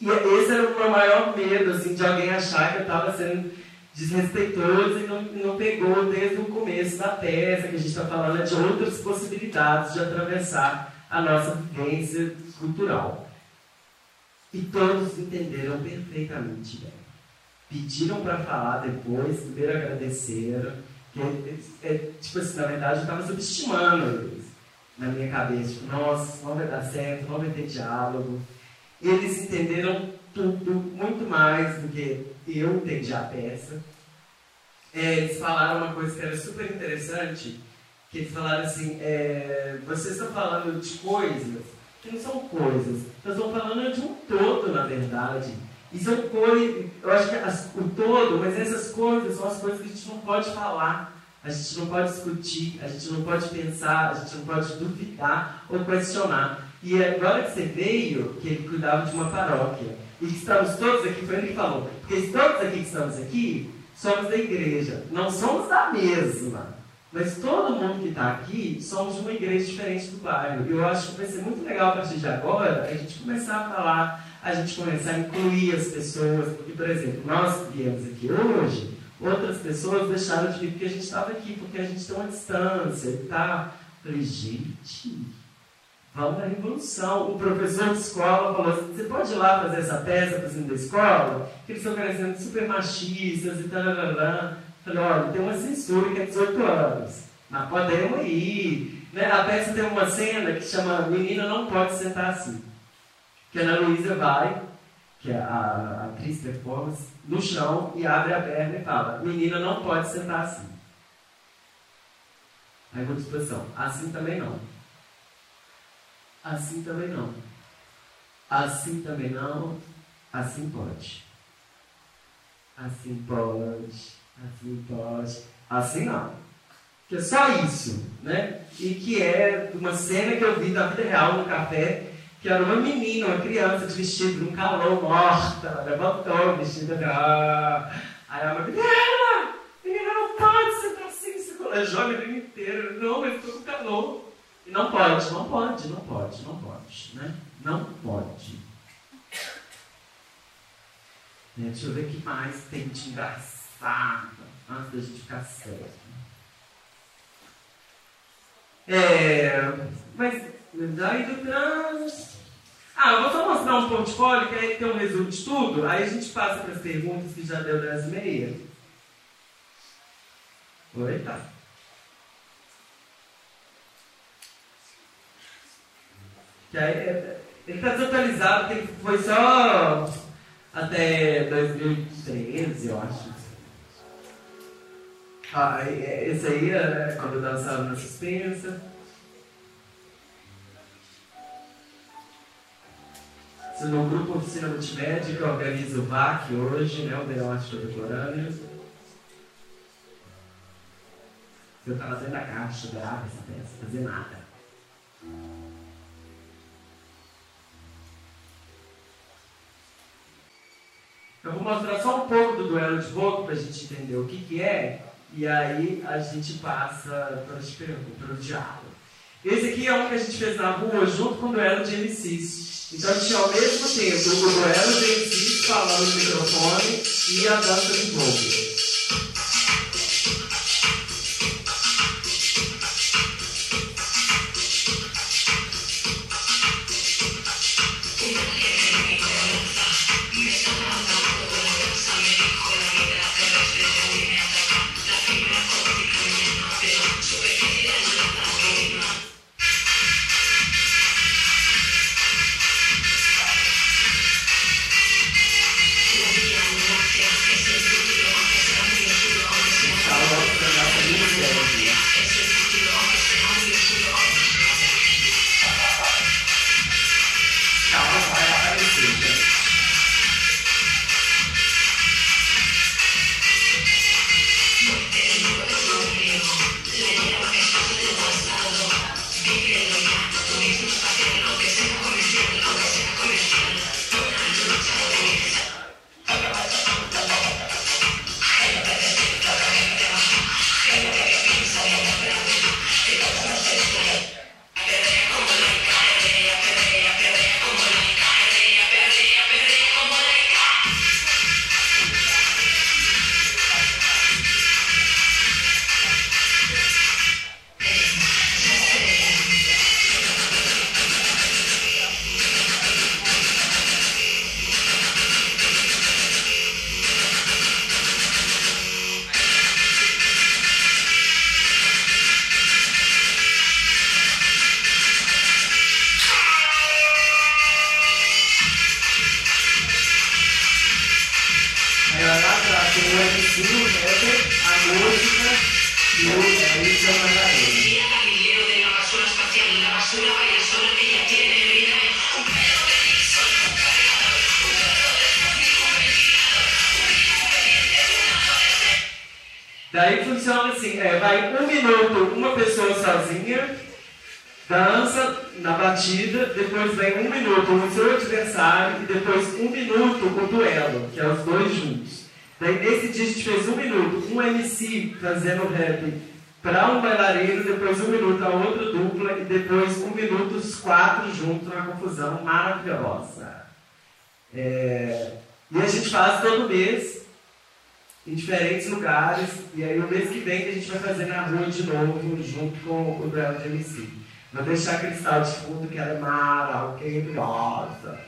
E esse era o meu maior medo, assim, de alguém achar que eu estava sendo desrespeitoso e não, não pegou desde o começo da peça, que a gente está falando de outras possibilidades de atravessar a nossa vivência cultural. E todos entenderam perfeitamente bem. Pediram para falar depois, primeiro agradeceram. Que, é, é, tipo assim, na verdade, eu estava subestimando eles na minha cabeça. Tipo, nossa, não vai dar certo, não vai ter diálogo. Eles entenderam tudo, muito mais do que eu entendi a peça. É, eles falaram uma coisa que era super interessante, que eles falaram assim, é, vocês estão falando de coisas que não são coisas, nós estamos falando de um todo, na verdade. E são coisas, eu acho que as, o todo, mas essas coisas são as coisas que a gente não pode falar, a gente não pode discutir, a gente não pode pensar, a gente não pode duvidar ou questionar. E agora que você veio, que ele cuidava de uma paróquia, e que estamos todos aqui, foi ele que falou, porque todos aqui que estamos aqui somos da igreja, não somos da mesma. Mas todo mundo que está aqui somos de uma igreja diferente do bairro. E eu acho que vai ser muito legal a partir de agora a gente começar a falar, a gente começar a incluir as pessoas. Porque, por exemplo, nós que viemos aqui hoje, outras pessoas deixaram de vir porque a gente estava aqui, porque a gente tem uma distância e tá. Falei, gente, Vamos na revolução. O professor de escola falou assim, você pode ir lá fazer essa peça para da escola? Que eles estão parecendo super machistas e tal. Falei, olha, tem uma censura que é 18 anos. Mas podemos ir. Né? A peça tem uma cena que chama Menina Não Pode Sentar Assim. Que a Ana Luísa vai, que é a, a atriz performance, no chão e abre a perna e fala, menina não pode sentar assim. Aí outra expressão, assim também não. Assim também não. Assim também não. Assim pode. Assim pode. Assim pode. Assim não. Que é só isso, né? E que é uma cena que eu vi da vida real no café, que era uma menina, uma criança de vestido num calor morta. Ela levantou o vestido ah. Aí ela menina, menina não pode sentar assim, se colejou a menina inteira. Não, mas ficou com calor. Não pode, não pode, não pode, não pode, né? Não pode. É, deixa eu ver o que mais tem de engraçado antes da gente ficar sério. É, mas daí do trans. Ah, eu vou só mostrar um portfólio que aí tem um resumo de tudo. Aí a gente passa para as perguntas que já deu 10 e meia. Oi, tá. Que aí, é, ele está desatualizado, porque foi só até 2013, eu acho. Ah, é, esse aí é quando eu dançava na suspensa. No grupo Oficina Multimédia, que organiza o VAC hoje, né, o Berote Contemporâneo. Eu estava dentro da caixa, grava essa peça, fazer nada. Mostrar só um pouco do duelo de boca para a gente entender o que, que é, e aí a gente passa para as perguntas, o diálogo. Esse aqui é um que a gente fez na rua junto com o duelo de MCs. Então a gente tinha ao mesmo tempo o duelo de MCs falando no microfone e a dança de boca. Gente fez um minuto, um MC fazendo rap para um bailarino, depois um minuto a outra dupla e depois um minuto os quatro juntos na confusão maravilhosa. É, e a gente faz todo mês em diferentes lugares. E aí, o mês que vem, a gente vai fazer na rua de novo, junto com o duelo de MC. Vou deixar cristal de fundo, que era maravilhosa.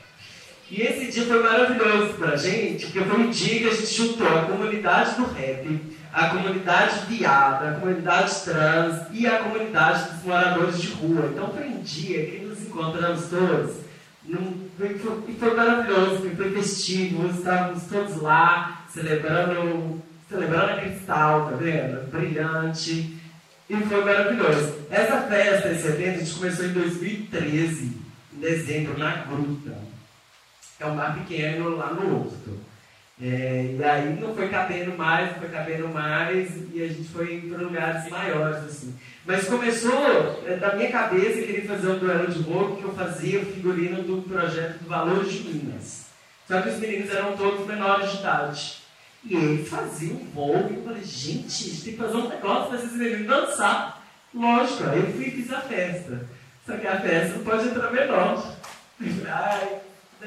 E esse dia foi maravilhoso pra gente, porque foi um dia que a gente juntou a comunidade do rap, a comunidade viada, a comunidade trans e a comunidade dos moradores de rua. Então foi um dia que nos encontramos todos. Num, foi, foi, foi maravilhoso, foi, foi festivo, estávamos todos lá, celebrando, celebrando a Cristal, tá vendo? Brilhante. E foi maravilhoso. Essa festa, esse evento, a gente começou em 2013, em dezembro, na Gruta. É um bar pequeno lá no Horto. É, e aí não foi cabendo mais, não foi cabendo mais, e a gente foi para lugares maiores, assim. Mas começou é, da minha cabeça, eu queria fazer um duelo de rock que eu fazia o figurino do projeto do Valor de Minas. Só que os meninos eram todos menores de idade. E eles faziam vogue. Eu falei, gente, a gente tem que fazer um negócio para esses meninos dançar. Lógico, aí eu fui e fiz a festa. Só que a festa não pode entrar menor. Ai,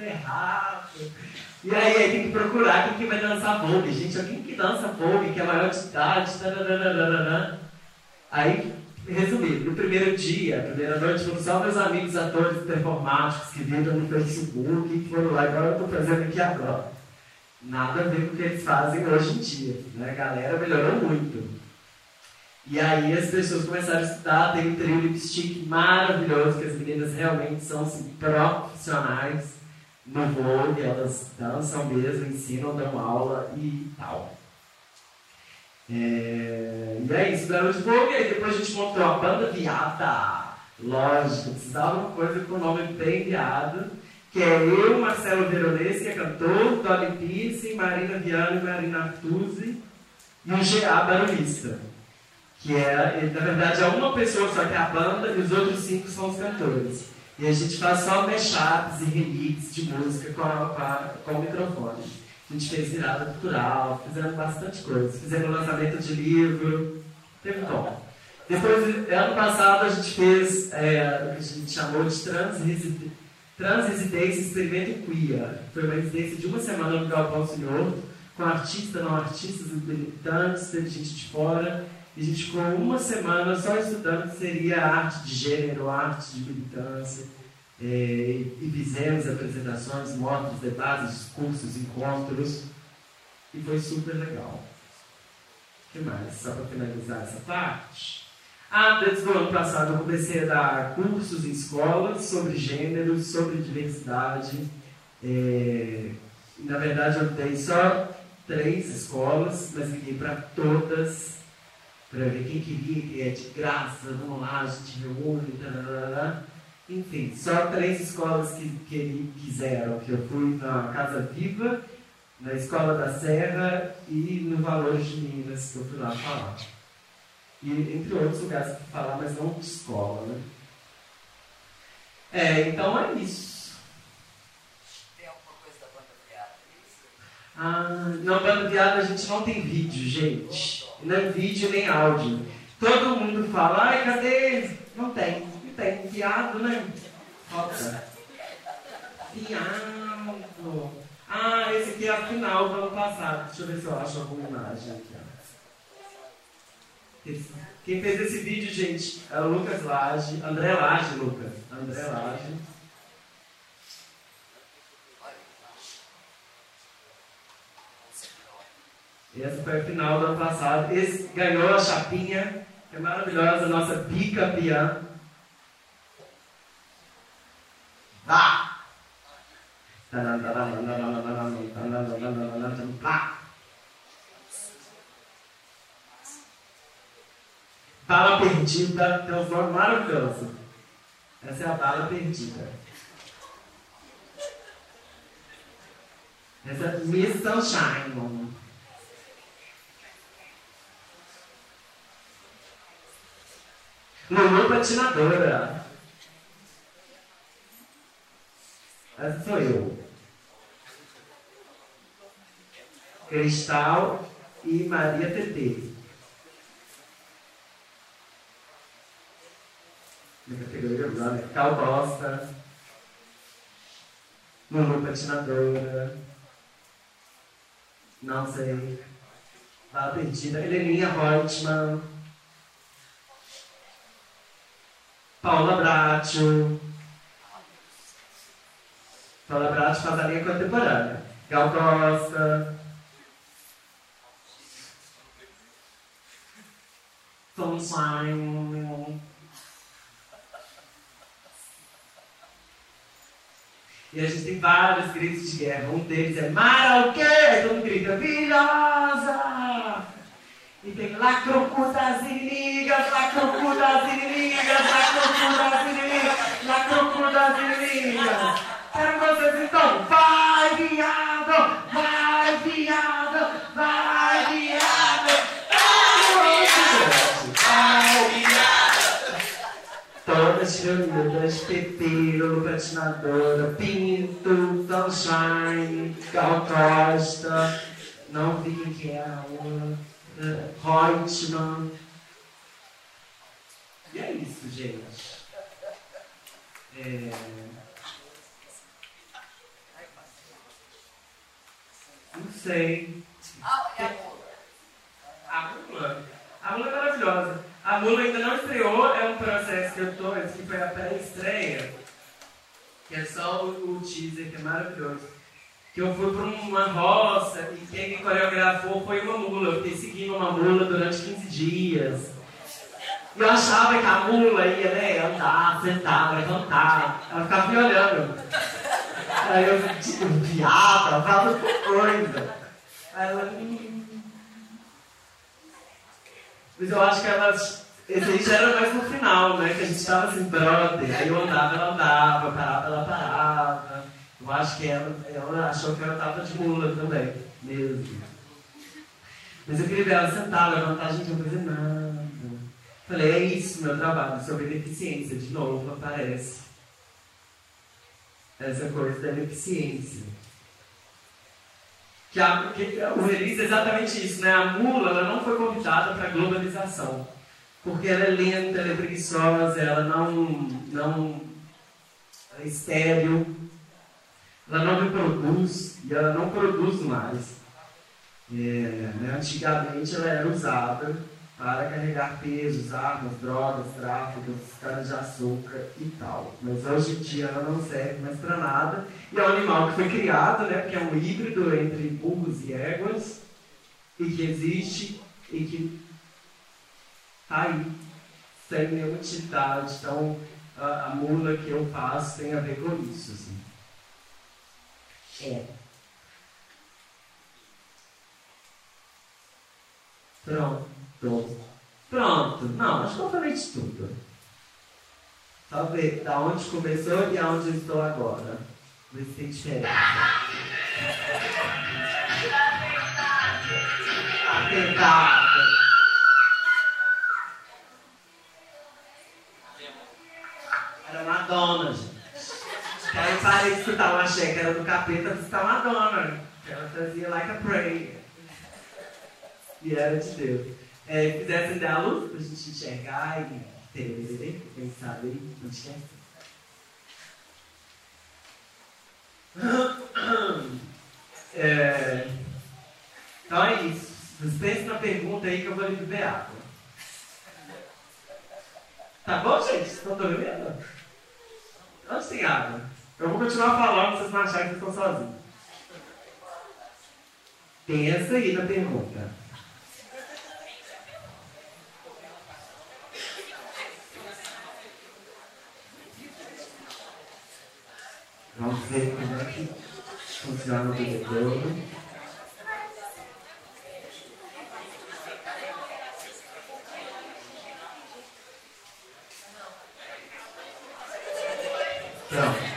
errado. E aí, aí tem que procurar quem que vai dançar vogue. Gente, alguém que dança vogue, que é maior de idade. Aí Resumindo, no primeiro dia, a primeira noite, foram só meus amigos atores performáticos que viram no Facebook e foram lá, agora eu estou fazendo aqui agora. Nada a ver com o que eles fazem hoje em dia. Né? A galera melhorou muito. E aí as pessoas começaram a estudar, tem um trio lipstick maravilhoso, que as meninas realmente são assim, profissionais no voo, elas dançam mesmo, ensinam, dão aula e tal. É, e é isso, Belo de Fogo, e aí depois a gente montou a banda Viada. Lógico, precisava uma coisa com o nome bem viado, que é eu, Marcelo Veronese, que é cantor, Dolly Pierce, Marina Viana e Marina Artuzzi, e o GA Barulhista, que é, na verdade, é uma pessoa só que é a banda e os outros cinco são os cantores. E a gente faz só mashups e remixes de música com, a, com, o microfone. A gente fez virada cultural, fizemos bastante coisa. Fizemos lançamento de livro, teve bom. Depois, ano passado, a gente fez é, o que a gente chamou de Transresidência Transresidência Experimento Queer. Foi uma residência de uma semana no Galpão Senhor, com artistas, não artistas, militantes, teve gente de fora. E a gente ficou uma semana só estudando seria arte de gênero, arte de militância é, e fizemos apresentações, motos, debates, discursos, encontros, e foi super legal. O que mais? Só para finalizar essa parte. Ah, desde o ano passado eu comecei a dar cursos em escolas sobre gênero, sobre diversidade. É, na verdade, eu dei só três escolas, mas liguei para todas, para ver quem queria, que é de graça, vamos lá, a gente reúne, tararara. Enfim, só três escolas que, que quiseram, que eu fui na Casa Viva, na Escola da Serra e no Valores de Minas, que eu fui lá falar. E entre outros lugares para falar, mas não de escola, né? É, então é isso. Tem alguma coisa da banda viada? Ah, não, banda viada a gente não tem vídeo, gente. Não vídeo nem áudio. Todo mundo fala, ai, cadê? Não tem tem fiado, né? Falta. Ah, esse aqui é a final do ano passado. Deixa eu ver se eu acho alguma imagem aqui. Quem fez esse vídeo, gente, é o Lucas Lage. André Lage, Lucas. André. Essa foi a final do ano passado. Esse ganhou a chapinha, é maravilhosa, nossa bicampeã. Vá! Bala perdida tem um nome maravilhoso. Essa é a bala perdida. Essa é Miss Sunshine. Lulu patinadora. Essa sou eu. Cristal e Maria TT. Minha categoria né? Cal Costa. Lulu Patinadora. Não sei. Bala Perdida. Heleninha Reutemann. Paula Bracho. Fala Pratos faz a linha contemporânea. Gal Costa. Sunshine. E a gente tem vários gritos de guerra. Um deles é Mara o quê? Todo grita, virosa! E tem lacrocutas inimigas. inimigas, na crocu das inimigas, na crocu das inimigas, na crocu das inimigas. Quero vocês então, vai viado, vai viado, vai viado. Vai viado. Todas reunidas, Pepiro, Patinadora, Pinto, Sunshine, Gal Costa, não vi que é a aula, Reutemann. E é isso, gente. É... Não sei. Ah, e a mula? A mula? A mula é maravilhosa. A mula ainda não estreou, é um processo que eu tô, esse que foi a pré-estreia, que é só o, o teaser, que é maravilhoso. Que eu fui para uma roça e quem me coreografou foi uma mula. Eu fiquei seguindo uma mula durante 15 dias. E eu achava que a mula ia, né, andar, sentar, levantar. Ela ficava me olhando. Aí eu, tipo, viado, ela falava coisa. Aí ela. "Hum." Mas eu acho que elas. Esse aí já era mais no final, né? Que a gente tava assim, brother. Aí eu andava, ela andava, parava, ela parava. Eu acho que ela, ela achou que ela tava de mula também, mesmo. Mas eu queria ver ela sentar, levantar, gente, não fazer nada. Falei, é isso meu trabalho, sobre deficiência. De novo aparece essa coisa da deficiência. Que, a, que o release é exatamente isso, né? A mula ela não foi convidada para a globalização. Porque ela é lenta, ela é preguiçosa, ela não, não é estéril, ela não reproduz e ela não produz mais. É, né? Antigamente ela era usada para carregar pesos, armas, drogas, tráfico, caras de açúcar e tal. Mas hoje em dia ela não serve mais para nada. E é um animal que foi criado, né, porque é um híbrido entre burros e éguas, e que existe e que está aí, sem nenhuma utilidade. Então, a, a, mula que eu faço tem a ver com isso. Assim. É. Pronto. Pronto. Não, acho que eu falei de tudo. Só ver da onde começou e aonde eu estou agora. Ver se tem diferença. Parei de escutar uma checa, era do capeta de escutar Madonna. Ela fazia like a prayer. E era de Deus é, fizessem dar a luz para gente enxergar e ter, pensar aí, não esquece. É, então é isso. Vocês pensem na pergunta aí que eu vou lhe beber água. Tá bom, gente? Estão dormindo? Onde tem água? Eu vou continuar falando vocês não acharem que estão sozinhos. Pensa aí na pergunta. Vamos ver como é que funciona o bebedouro. Pronto.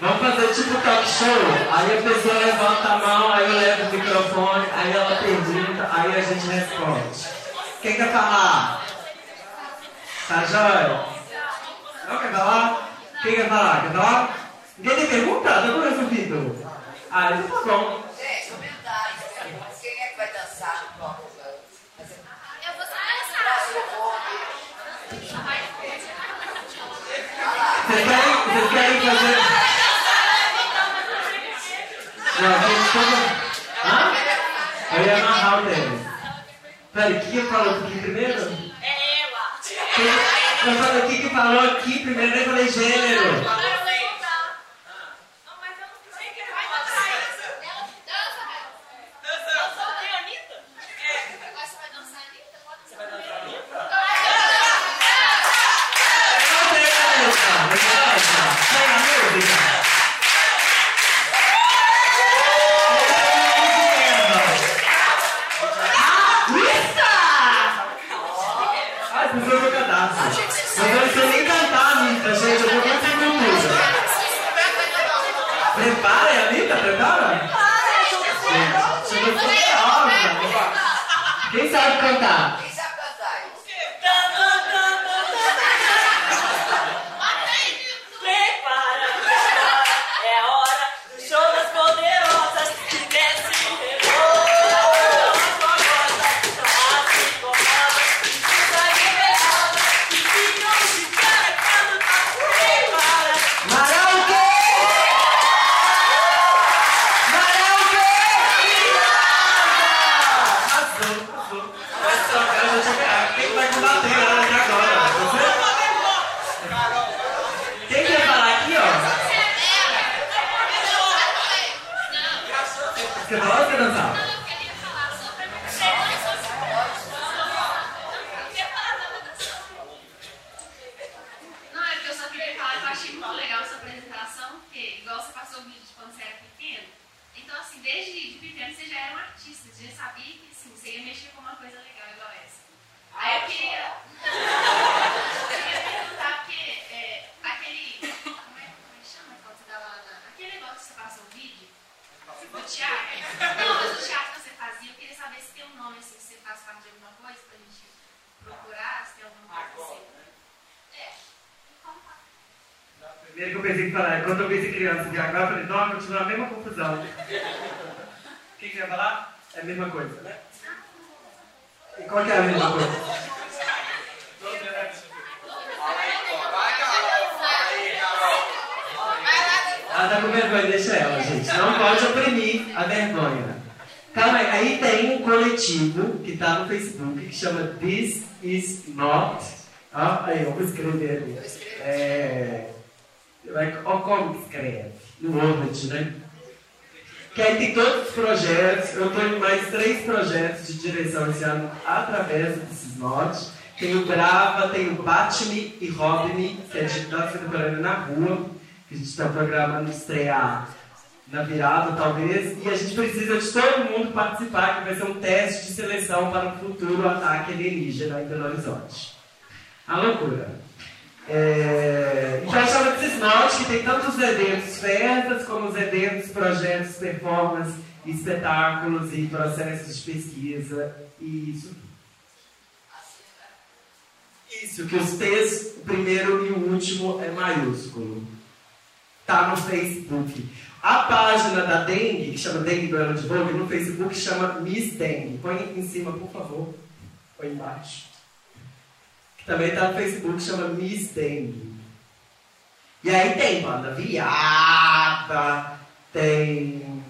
Vamos fazer tipo talk show. Aí a pessoa levanta a mão, aí eu levo o microfone, aí ela pergunta, aí a gente responde. Quem quer falar? Tá jóia? Não quer falar? Quem quer falar? Quer falar? Ninguém tem pergunta? Tá tudo resolvido. Ah, então tá bom. Gente, comentários. Quem é que vai dançar no palco? Eu vou dançar. Vocês querem, vocês querem fazer. Não, a gente todo... Hã? Eu ia amarrar o tênis. Peraí, o que falou aqui primeiro? É ela. Eu falei, o que que falou aqui primeiro? Eu falei gênero. O que que você ia falar? É a mesma coisa, né? E qual que é a mesma coisa? Ela tá com vergonha, deixa ela, gente. Não pode oprimir a vergonha. Calma aí, aí tem um coletivo que tá no Facebook que chama This Is Not. Ah, aí, eu vou escrever ali. É. Como escreve? No Word, né? Que aí tem todos os projetos. Eu estou em mais três projetos de direção esse ano através Is Not. Tem o Brava, tem o Bate-me e Robe-me, que é de dança contemporânea na rua, que a gente está programando estrear na virada, talvez. E a gente precisa de todo mundo participar, que vai ser um teste de seleção para um futuro ataque alienígena em Belo Horizonte. A loucura. É... Então chama de Cisnote, que tem tanto os eventos festas, como os eventos, projetos, performances, espetáculos e processos de pesquisa. E isso. Isso, que os T's, o primeiro e o último é maiúsculo. Tá no Facebook. A página da Dengue, que chama Dengue do Ano de Vogue, no Facebook chama Miss Dengue. Põe em cima, por favor. Põe embaixo. Também está no Facebook, chama Miss Dengue. E aí tem banda viada, tem.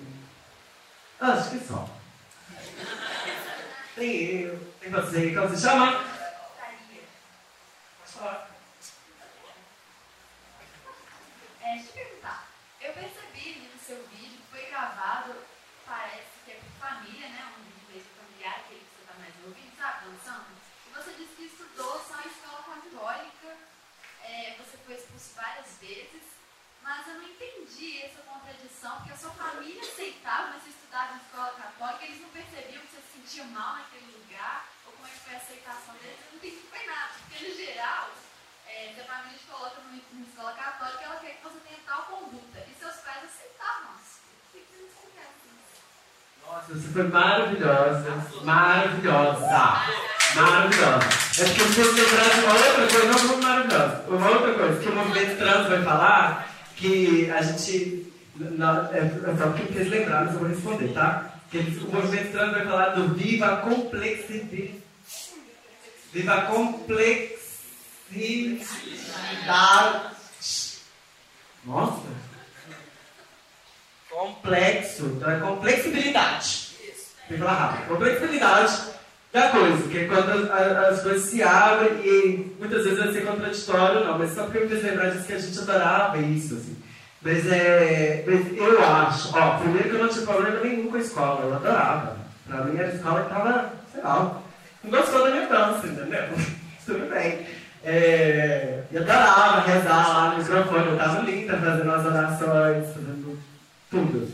Ah, acho que só. Tem eu, tem você, como você chama? Pode falar. É, deixa eu perguntar. Eu percebi no seu vídeo que foi gravado, parece que é por família, né? Um vídeo mesmo familiar, aquele que você tá mais ouvindo, sabe? Dançando. E você disse que estudou só em escola católica, é, você foi expulso várias vezes, mas eu não entendi essa contradição, porque a sua família aceitava, mas você estudava em escola católica, eles não percebiam que você se sentia mal naquele lugar, ou como é que foi a aceitação deles, eu não entendi foi nada, porque no geral, é, se a família te coloca numa, escola católica, ela quer que você tenha tal conduta, e seus pais aceitavam. Por que que querem isso? Nossa, você foi maravilhosa. Maravilhosa. Maravilhosa. É porque eu preciso lembrar de uma outra coisa, não muito maravilhosa. Uma outra coisa, que o movimento trans vai falar, que a gente. Não, é, é só porque eles lembraram, mas eu vou responder, tá? O movimento trans vai falar do viva a complexidade. Viva a complexidade. Nossa! Complexo, então é complexibilidade. Tem que falar rápido. Complexibilidade da coisa, que é quando as, as- as coisas se abrem e muitas vezes vai ser contraditório, não, mas só porque eu me lembrar disso que a gente adorava isso, assim. Mas é. Mas eu acho, ó, primeiro que eu não tinha problema nenhum com a escola, eu adorava. Pra mim a escola que tava, sei lá, não gostou da minha dança, entendeu? Tudo bem. É, eu adorava rezar lá no microfone, eu tava linda fazendo as orações, fazendo tudo.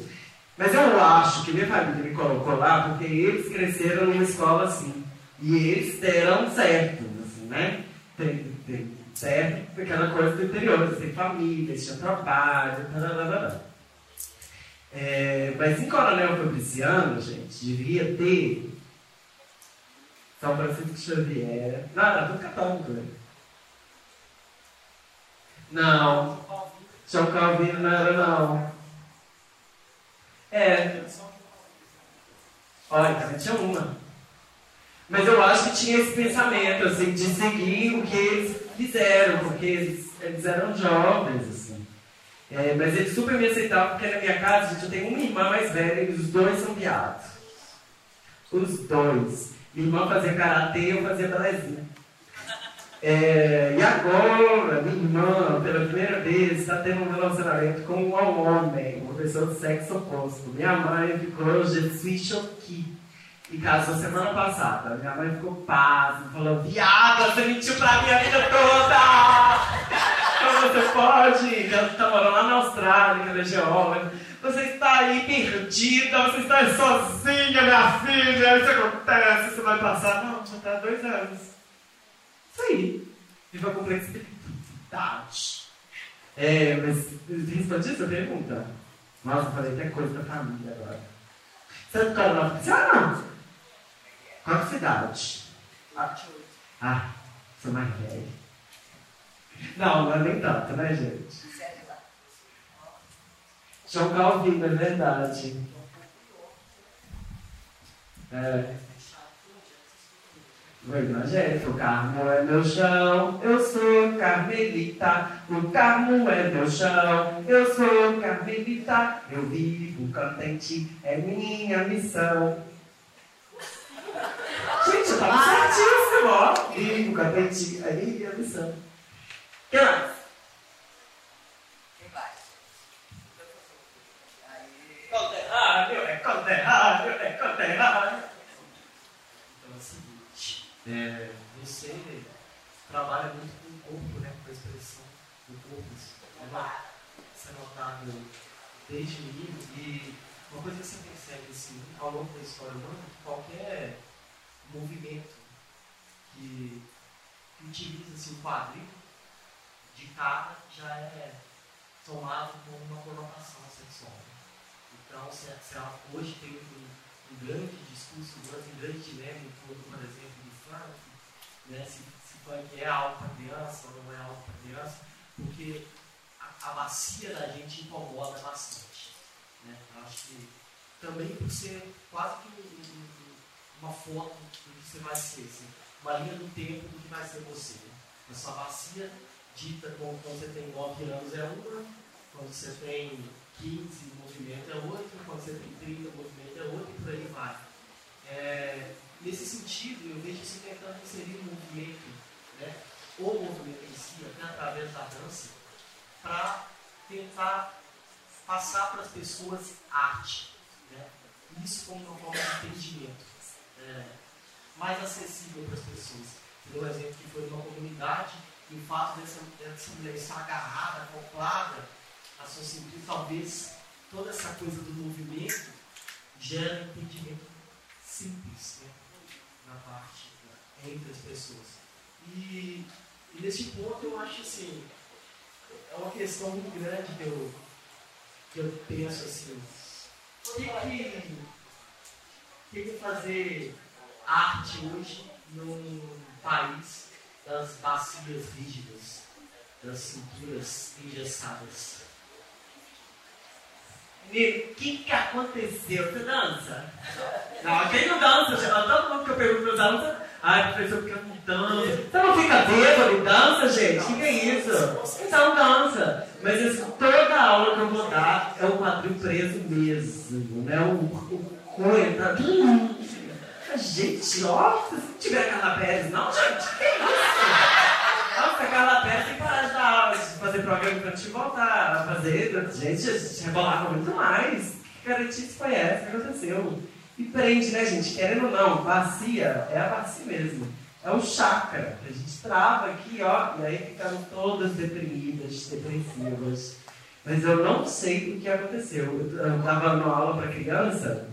Mas eu acho que minha família me colocou lá porque eles cresceram numa escola assim. E eles deram certo, assim, né? Tem, tem certo aquela coisa do interior, têm família, eles tinham trabalho, tararara. É, mas em Coronel Fabriciano, gente, devia ter São Francisco Xavier. Não, era tudo católico, né? Não. São Calvino não era, não. É. Olha, também tinha uma. Mas eu acho que tinha esse pensamento, assim, de seguir o que eles fizeram, porque eles, eles eram jovens, assim. É, mas eles super me aceitavam, porque na minha casa, gente, eu tenho uma irmã mais velha e os dois são viados. Os dois. Minha irmã fazia karatê eu fazia belezinha. É, e agora, minha irmã, pela primeira vez, está tendo um relacionamento com um homem, uma pessoa do sexo oposto. Minha mãe ficou, je suis choquée. E casou semana passada. Minha mãe ficou pasma, falou: Viada, você mentiu pra mim a vida toda! Como você pode? Ela está morando lá na Austrália, ela é geóloga. Você está aí perdida, você está aí sozinha, minha filha. Isso acontece, você vai passar. Não, já há dois anos. Isso aí. Viva a complexidade. É, mas respondi essa pergunta? Nossa, falei até coisa da família agora. Você é do Coronel Ah, não. Qual cidade? Ah, ah, sou mais velho. Não, não é nem tanto, né, gente? João Calvino, é verdade. É. O evangélico, o Carmo é meu chão, eu sou carmelita. O Carmo é meu chão, eu sou carmelita. Eu vivo contente, é minha missão. Gente, eu tava certíssimo, ó. Vivo contente, é minha missão. que mais? Conterrâneo, é conterrâneo, é conterrâneo. Então é o seguinte, é, você trabalha muito com o corpo, né, com a expressão do corpo. Isso é, notável desde o início e uma coisa que você percebe assim, ao longo da história humana, que qualquer movimento que, utiliza-se o quadril de cara já é tomado como uma conotação sexual. Então, se, se ela hoje tem um, um grande discurso, um grande dilema em torno, por exemplo, do funk, né, se, se funk é algo para criança ou não é algo para criança, porque a, a bacia da gente incomoda bastante. Né? Eu acho que também por ser quase que um, uma foto do que você vai ser, assim, uma linha do tempo do que vai ser você. Né? A sua bacia dita quando você tem 9 anos é uma, quando você tem 15, o movimento é outro, quando você tem 30, o movimento é outro e por aí vai. É, nesse sentido, eu vejo você tentando inserir um movimento, né, ou o movimento em si, até através da dança, para tentar passar para as pessoas arte. Né? Isso como uma forma de entendimento mais acessível para as pessoas. Deu um exemplo que foi uma comunidade e o fato dessa, dessa mulher estar agarrada, acoplada a sua cintura, talvez toda essa coisa do movimento gera um entendimento simples né, na parte entre as pessoas. E, e nesse ponto eu acho assim, é uma questão muito grande que eu, que eu penso assim, o que, que, que fazer arte hoje num país das bacias rígidas, das cinturas engessadas? O que, que aconteceu? Você dança? Não, quem não dança? Todo mundo que eu pergunto os alunos, ai, professor, porque eu não danço. Você não fica bêbado dança, gente? O que, é isso? Então dança. Mas isso, toda aula que eu vou dar é o quadril preso mesmo, né? O, o tá... Gente, ó, se tiver Carla não, gente, que isso? Nossa, a tem que parar de dar aula, de fazer programa infantil e voltar a fazer. Gente, a gente rebolava muito mais. Que garantice foi essa que aconteceu? E prende, né, gente? Querendo ou não, bacia é a bacia mesmo. É o chakra. A gente trava aqui, ó, e aí ficamos todas deprimidas, depressivas. Mas eu não sei o que aconteceu. Eu estava numa aula para criança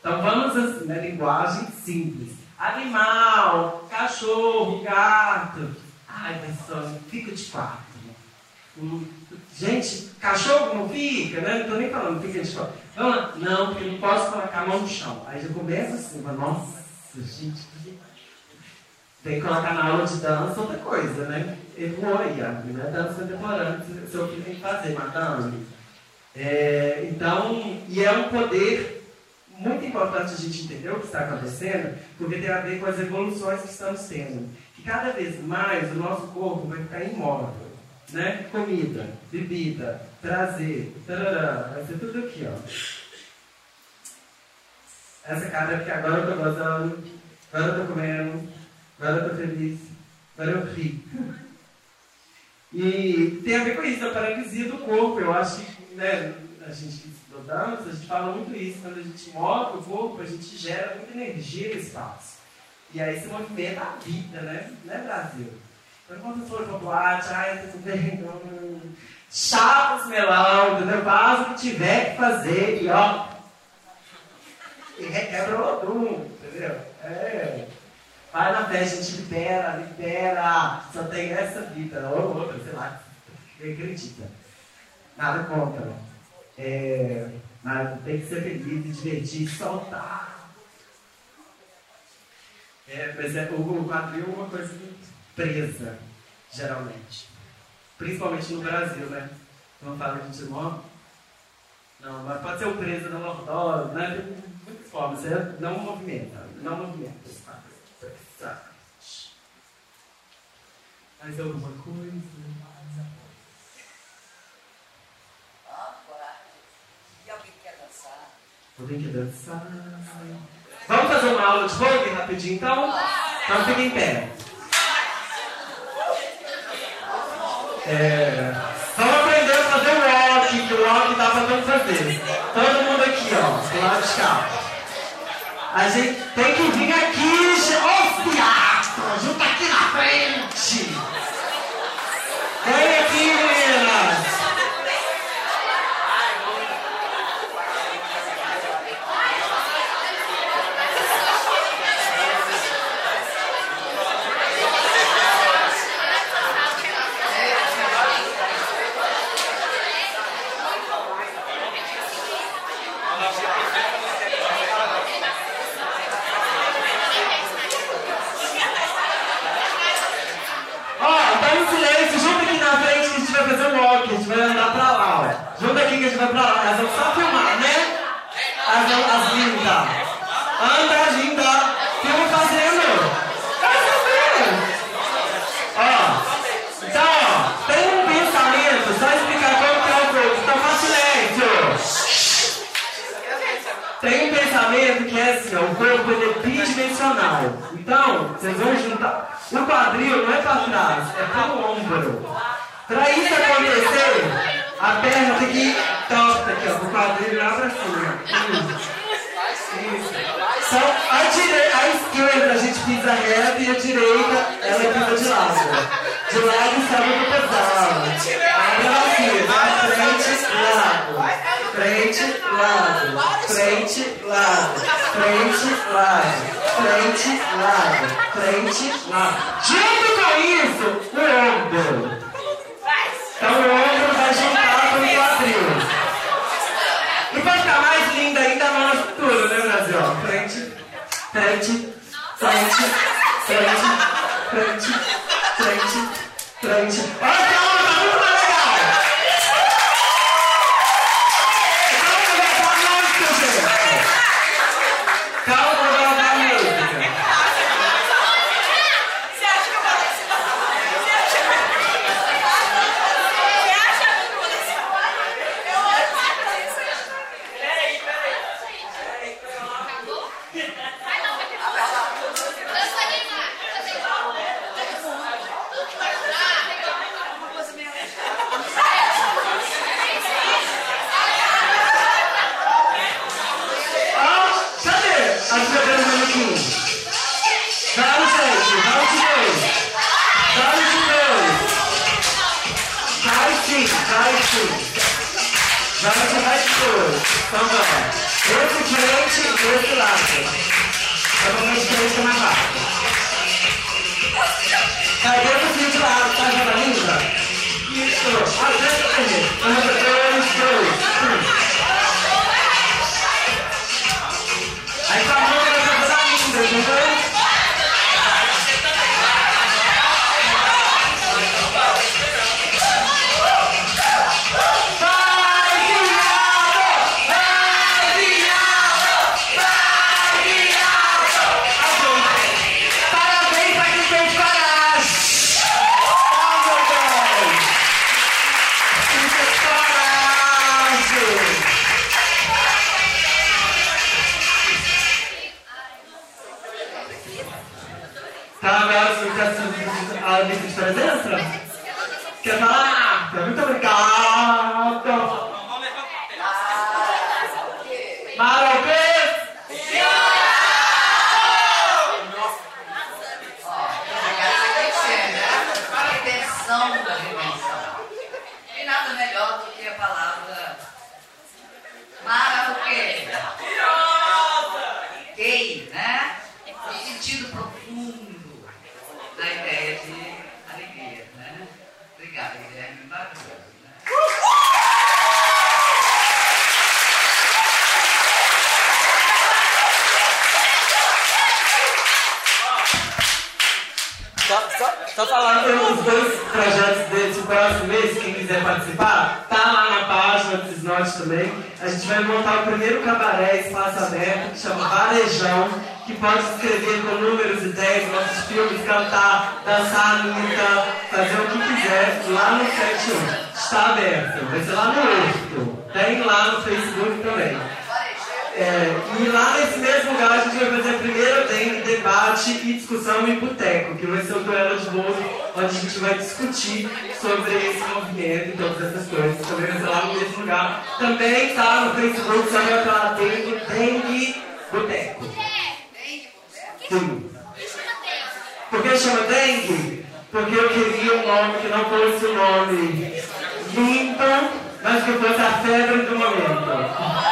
então vamos assim, na linguagem simples. Animal, cachorro, gato. Ai, só fica de quatro. Um, gente, cachorro não fica, né? Não tô nem falando, fica de fora. Vamos lá. Não, porque não posso colocar a mão no chão. Aí já começa assim, mas nossa, gente, tem que colocar na aula de dança outra coisa, né? Errou aí, não é dança contemporânea, seu filho tem que fazer, matando. É, então, e é um poder muito importante a gente entender o que está acontecendo, porque tem a ver com as evoluções que estamos tendo. Que cada vez mais o nosso corpo vai ficar imóvel. Né? Comida, bebida, prazer, tarará, vai ser tudo aqui, ó. Essa cara é porque agora eu estou gozando, agora eu estou comendo, agora eu estou feliz, agora eu ri. E tem a ver com isso, a paralisia do corpo. Eu acho que né, a gente estudamos, a gente fala muito isso. Quando a gente move o corpo, a gente gera muita energia no espaço. E aí se movimenta a vida, né? Né, Brasil? Então, quando for pra boate, ai, tá tudo bem, não. Chapa os melão, entendeu? Faz o que tiver que fazer e ó. E requebra o mundo, entendeu? É. Vai na festa, a gente libera, libera. Só tem essa vida, ou outra, sei lá, quem acredita. Nada contra. É, mas tem que ser feliz, divertir, soltar. É, mas é, o, quadril é uma coisa presa, geralmente. Principalmente no Brasil, né? Não fala de timão. Não, mas pode ser o preso na lordose, né? Tem muitas formas. Você não movimenta, não movimenta. Mais alguma coisa? Alguém quer dançar? Vamos fazer uma aula de vogue rapidinho então? Então fica em pé. É, vamos aprender a fazer o walk, que o walk dá pra todo fazer. Todo mundo aqui, ó, do lado de cá. A gente tem que vir aqui, ô oh, junto aqui na frente. Vem aqui, meninas. vai andar pra lá, ó. Junta discutir sobre esse movimento e todas essas coisas. Também vai lá no mesmo lugar. Também tá no Facebook, também vai estar lá Dengue Boteco. Sim. Por que chama Dengue? Porque eu queria um nome que não fosse um nome lindo, mas que fosse a febre do momento.